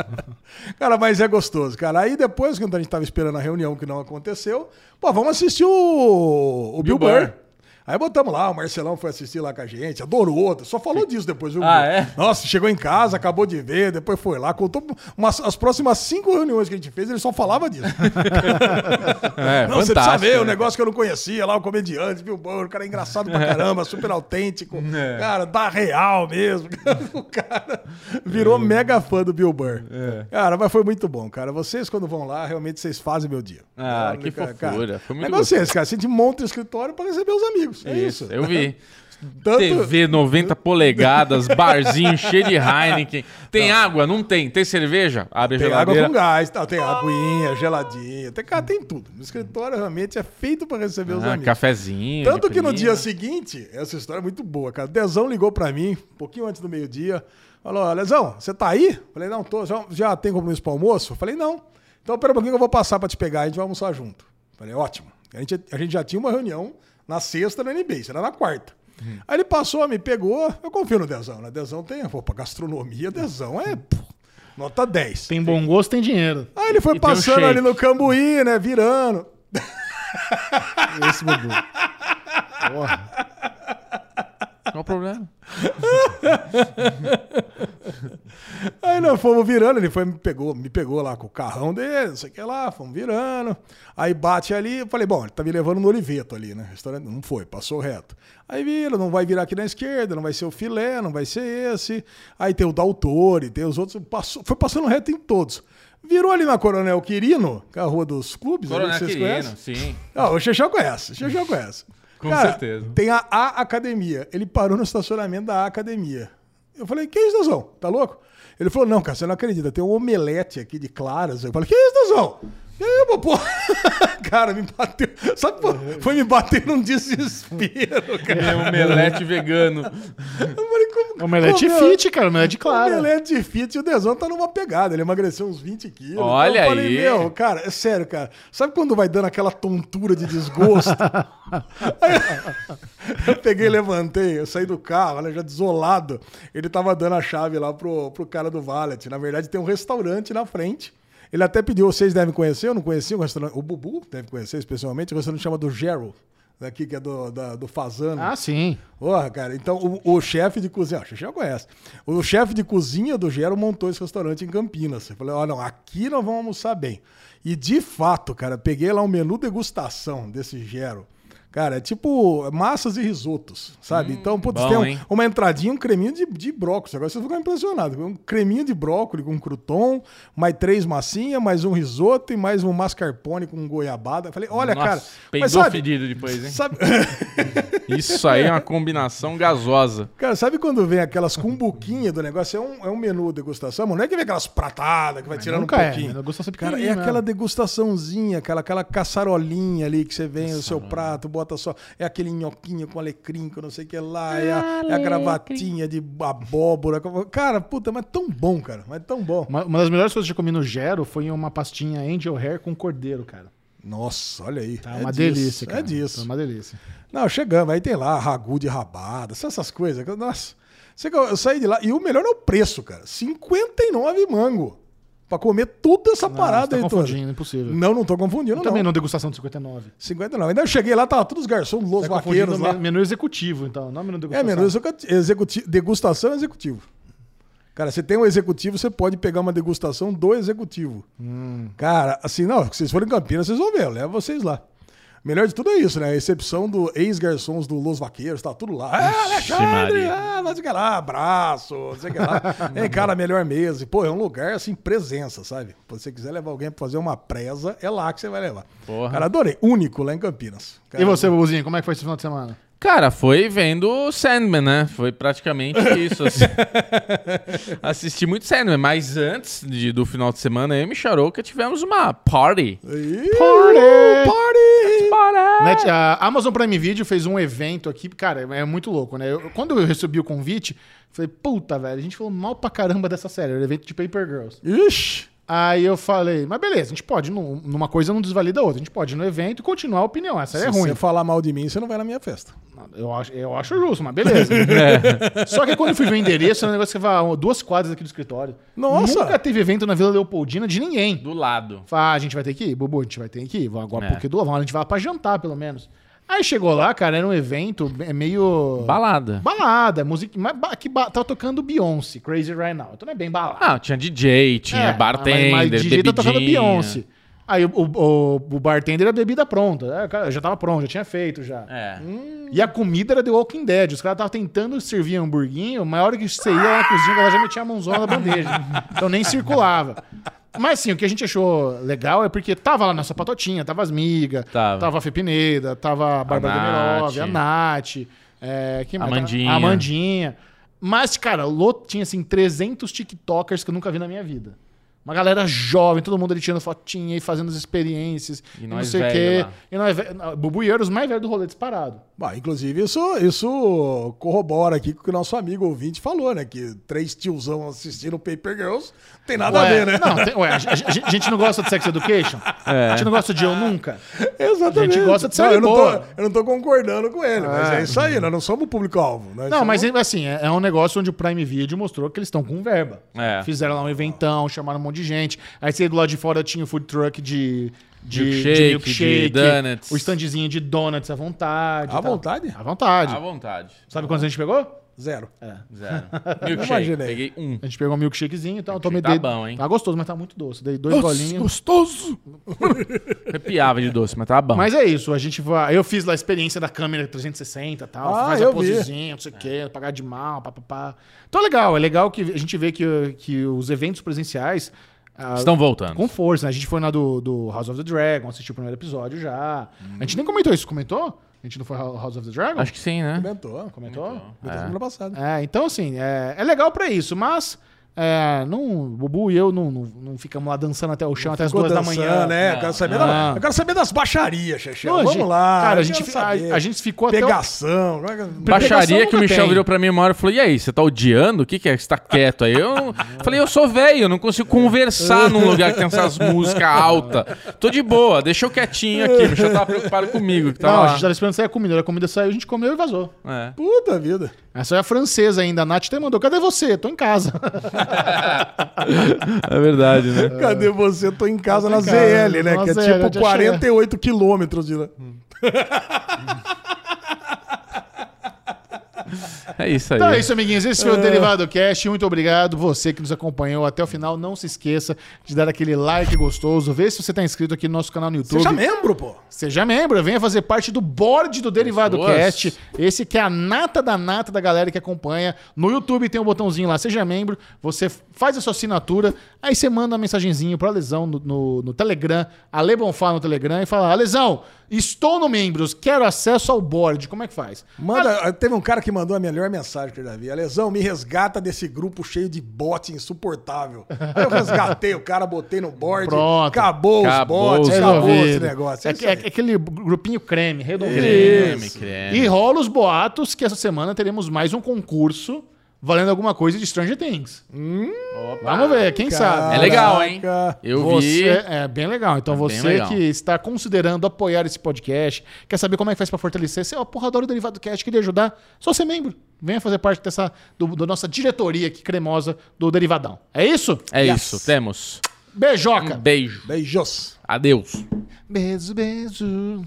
cara, mas é gostoso, cara. Aí depois, quando a gente tava esperando a reunião que não aconteceu, pô, vamos assistir o, o Bill, Bill Burr. Burr. Aí botamos lá, o Marcelão foi assistir lá com a gente, adorou, só falou disso depois. Viu? Ah, é? Nossa, chegou em casa, acabou de ver, depois foi lá, contou umas, as próximas cinco reuniões que a gente fez, ele só falava disso. É, Não, você precisa ver o né? negócio que eu não conhecia lá, o comediante, viu? O cara é engraçado pra caramba, super autêntico. É. Cara, dá real mesmo. o cara virou mega fã do Bill Burr. É. Cara, mas foi muito bom, cara. Vocês, quando vão lá, realmente vocês fazem meu dia. Ah, Olha, que cara, fofura. Foi muito é vocês, cara. A gente monta o escritório pra receber os amigos. É isso. Eu vi. Tanto- TV 90 polegadas, barzinho cheio de Heineken. Tem água? Não tem. Tem cerveja? Abre a Tem água geladeira. com gás, tá? tem aguinha, geladinha, tem, cara, tem tudo. O escritório realmente é feito pra receber os Ah, amigos. cafezinho. Tanto que no dia seguinte, essa história é muito boa, cara. Dezão ligou pra mim, um pouquinho antes do meio-dia. Falou, Lesão, você tá aí? Falei, não, tô. Já, já tem compromisso pro almoço? Falei, não. Então, pera um pouquinho que eu vou passar pra te pegar, a gente vai almoçar junto. Falei, ótimo. A gente, a gente já tinha uma reunião na sexta no NBA, isso era na quarta. Aí ele passou, me pegou, eu confio no Dezão, né? Dezão tem, pô, pra gastronomia, Dezão é pô, nota 10. Tem bom gosto, tem dinheiro. Aí ele foi E um passando shake. ali no Cambuí, né, virando. Esse Bubu. Porra. Qual o problema? Aí nós fomos virando, ele foi, me pegou, me pegou lá com o carrão dele, não sei o que lá, fomos virando. Aí bate ali, eu falei, bom, ele tá me levando no Oliveto ali, né? Restaurante, não foi, passou reto. Aí vira, não vai virar aqui na esquerda, não vai ser o filé, não vai ser esse. Aí tem o Daltore, tem os outros, passou, foi passando reto em todos. Virou ali na Coronel Quirino, que é a rua dos clubes, ali, Coronel que vocês Quirino, conhecem. sim. Ah, o Xexão conhece, o Xexão conhece. Com Cara, certeza. Tem a, A Academia. Ele parou no estacionamento da A Academia. Eu falei, que isso, Dazão? Tá louco? Ele falou, não, cara, você não acredita. Tem um omelete aqui de claras. Eu falei, que isso, Dazão? E aí, pô, pô? cara, me bateu. Sabe, pô, foi me bater num desespero, cara. É um omelete vegano. Eu falei, como Omelete como- fit, cara. Omelete clara. Omelete fit e o Dezão tá numa pegada. Ele emagreceu uns 20 quilos. Olha eu falei, aí. meu, cara, é sério, cara. Sabe quando vai dando aquela tontura de desgosto? Eu peguei, levantei, eu saí do carro, né, já desolado. Ele tava dando a chave lá pro, pro cara do Valet. Na verdade, tem um restaurante na frente. Ele até pediu, vocês devem conhecer, eu não conhecia o restaurante. O Bubu deve conhecer, especialmente. O restaurante chama do Gerald, daqui que é do, da- do Fazano. Ah, sim. Porra, cara, então o, o chefe de cozinha, você já conhece. O chefe de cozinha do Gero montou esse restaurante em Campinas. Eu falei, ó, não, aqui nós vamos almoçar bem. E de fato, cara, peguei lá um menu degustação desse Gero. Cara, é tipo massas e risotos, sabe? então, putz, bom, tem um- uma entradinha, um creminho de, de brócolis. Agora vocês vão ficar impressionados. Um creminho de brócolis com crouton, mais três massinhas, mais um risoto e mais um mascarpone com goiabada. Falei, olha, Nossa, cara. Peidou Mas sabe, fedido depois, hein? sabe, Isso aí é uma combinação gasosa. Cara, sabe quando vem aquelas cumbuquinhas do negócio? É um, é um menu degustação, mano. Não é que vem aquelas pratadas que vai tirando nunca um é, pouquinho. né? Degustação Cara, é aquela degustaçãozinha, aquela, aquela caçarolinha ali que você vem o seu prato, bota só. É aquele nhoquinho com alecrim, que eu não sei o que lá. É a, é a gravatinha de abóbora. Cara, puta, mas tão bom, cara. Mas tão bom. Uma, uma das melhores coisas que eu comi no Gero foi uma pastinha Angel Hair com cordeiro, cara. Nossa, olha aí. Tá é uma disso, delícia, cara. É disso. Tá uma delícia. Não, chegamos. Aí tem lá ragu de rabada, essas coisas. Nossa. Sei que eu, eu saí de lá. E o melhor é o preço, cara. 59 mango. Pra comer toda essa Não, parada você tá aí toda. confundindo, impossível. Não, não tô confundindo, Eu também não. degustação de 59. 59. Ainda eu cheguei lá, tava todos os garçons, los tá vaqueiros lá. me- menu executivo, então. Não menu É, degustação. menu executi- executivo, degustação executivo. Cara, você tem um executivo, você pode pegar uma degustação do executivo. Hum. Cara, assim, não, se vocês forem em Campinas, vocês vão ver, eu levo vocês lá. Melhor de tudo é isso, né? A excepção do ex-garçons do Los Vaqueiros, tá tudo lá. Ah, Alexandre, Maria. ah, não sei o que lá, abraço, não sei o que lá. Ei, cara, melhor mesa. E, pô, é um lugar, assim, presença, sabe? Se você quiser levar alguém pra fazer uma presa, é lá que você vai levar. Porra. Cara, adorei. Único lá em Campinas. Cara, E você, Bubuzinho, como é que foi esse final de semana? Cara, foi vendo o Sandman, né? Foi praticamente isso. assim. Assisti muito Sandman, mas antes de- do final de semana, eu e Micharouca tivemos uma party. Ih, Party! Net- a Amazon Prime Video fez um evento aqui, cara, é muito louco, né? Eu- quando eu recebi o convite, falei, puta, velho, a gente falou mal pra caramba dessa série, era o evento de Paper Girls. Ixi! Aí eu falei, mas beleza, a gente pode, num- numa coisa não desvalida a outra, a gente pode ir no evento e continuar a opinião, essa Se é ruim. você falar mal de mim, você não vai na minha festa. Eu acho, eu acho justo, mas beleza. Só que quando eu fui ver o endereço, era um negócio que vai a duas quadras aqui do escritório. Nossa! Nunca teve evento na Vila Leopoldina de ninguém. Do lado. Fala, ah, a gente vai ter que ir? Bubu, a gente vai ter que ir. Vamos agora É. porque do vamos, a gente vai lá pra jantar, pelo menos. Aí chegou lá, cara, era um evento é meio. Balada. Balada, música. Mas ba- que ba- tava tocando Beyoncé, Crazy Right Now. Então não é bem balada. Ah, tinha DJ, tinha É, bartender, mas, mas DJ tá tocando. Beyoncé. Aí o, o, o, bartender era bebida pronta. É, já tava pronto, já tinha feito já. É. E a comida era The Walking Dead. Os caras estavam tentando servir hamburguinho, mas a hora que você ia lá na cozinha, ela já metia a mãozona na bandeja. Então nem circulava. Mas sim, o que a gente achou legal é porque tava lá nossa patotinha, tava as migas, Tava. tava a Fepineda, tava a Bárbara. Demirov, a Nath, é, quem mais? Amandinha. A Amandinha. Mas, cara, o Lô tinha assim 300 TikTokers que eu nunca vi na minha vida. Uma galera jovem, todo mundo ali tirando fotinha e fazendo as experiências. E E, nós não sei o velho quê. lá. E nós, ve- não, Bubu e mais velhos do rolê disparado. Bah, inclusive, isso, isso corrobora aqui com o que o nosso amigo ouvinte falou, né? Que três tiozão assistindo Paper Girls tem nada a Ué, ver, né? Não, tem- ué, a, gente- a gente- a gente não gosta de Sex Education? A gente não gosta de Eu Nunca? Exatamente. A gente gosta de série eu, não tô, eu não tô concordando com ele, mas É. é isso aí, nós não somos o público-alvo. Não, somos- mas assim, é, é um negócio onde o Prime Video mostrou que eles estão com verba. É. Fizeram lá um eventão, chamaram um monte de gente. Aí você do lado de fora tinha o food truck de, de Milkshake, de donuts. o standzinho de donuts à vontade. À tal. vontade? À vontade. À vontade. Sabe quantos a gente pegou? Zero. Zero. Milkshake. Imaginei. Peguei um. A gente pegou um milkshakezinho, então eu tomei tá dei- bom, hein? Tá gostoso, mas tá muito doce. Dei dois golinhos. gostoso! Arrepiava de doce, mas tava bom. Mas é isso, a gente vai. Eu fiz lá a experiência da câmera 360 e tal. Ah, faz eu a vi. posezinha, não sei o quê, pagar de mal, papapá. Então é legal, é legal que a gente vê que, que os eventos presenciais. ah, Estão voltando. com força, né? A gente foi na do, do House of the Dragon, assistiu o primeiro episódio já. A gente nem comentou isso, comentou? A gente não foi ao House of the Dragon? Acho que sim, né? Comentou. Comentou? Comentou semana passada. É, então assim, é, é legal pra isso, mas é, não, o Bubu e eu não, não, não ficamos lá dançando até o chão até as duas da dançando, manhã. né? Eu Não, quero saber, não. da- eu quero saber das baixarias. Não, a Vamos gente- lá. cara, a gente, a, a gente ficou até. o- Pegação. como é que- Baixaria Pegação que o Michel tem. virou pra mim uma hora e falou: E aí, você tá odiando? O que, que é que você tá quieto aí? Eu falei: Eu sou velho, eu não consigo conversar num lugar que tem essas músicas altas. Tô de boa, deixa eu quietinho aqui. O Michel tava preocupado comigo. Que tava Não, a lá. gente tava esperando sair a comida. A comida saiu, a gente comeu e vazou. É. Puta vida. Essa é a francesa ainda. A Nath até mandou: cadê você? Tô em casa. é verdade, né? Cadê você? Tô em casa na ZL, né? na Que é tipo já 48 quilômetros de lá. É isso aí. Então é isso, amiguinhos. Esse foi o Derivado Cast. Muito obrigado. Você que nos acompanhou até o final. Não se esqueça de dar aquele like gostoso. Vê se você tá inscrito aqui no nosso canal no YouTube. Seja membro, pô. Seja membro, venha fazer parte do board do Derivado Pessoas. Cast. Esse que é a nata da nata da galera que acompanha. No YouTube tem um botãozinho lá, seja membro. Você faz a sua assinatura, aí você manda uma mensagenzinho pra Lesão no, no, no Telegram, a Le Bonfá no Telegram e fala: Lesão, estou no membros, quero acesso ao board. Como é que faz? Manda, teve um cara que mandou a melhor mensagem que eu já vi. Lesão, me resgata desse grupo cheio de bot insuportável. Aí eu resgatei o cara, botei no board. Pronto. Acabou, Acabou os bots, os acabou Resolvido. esse negócio. É, É é- aquele grupinho creme, redondinho. Creme, creme. E rola os boatos que essa semana teremos mais um concurso valendo alguma coisa de Stranger Things. Vamos ver, quem sabe. É legal, hein? Caraca. Eu Você, vi. é bem legal. Então É bem você legal. que está considerando apoiar esse podcast, quer saber como é que faz para fortalecer, você é o porrador do Derivado Cast, queria ajudar, só ser membro. Venha fazer parte dessa do, da nossa diretoria aqui cremosa do Derivadão. É isso? É Yes. isso, temos. Beijoca. Um beijo. Beijos. Adeus. Beijo, beijo.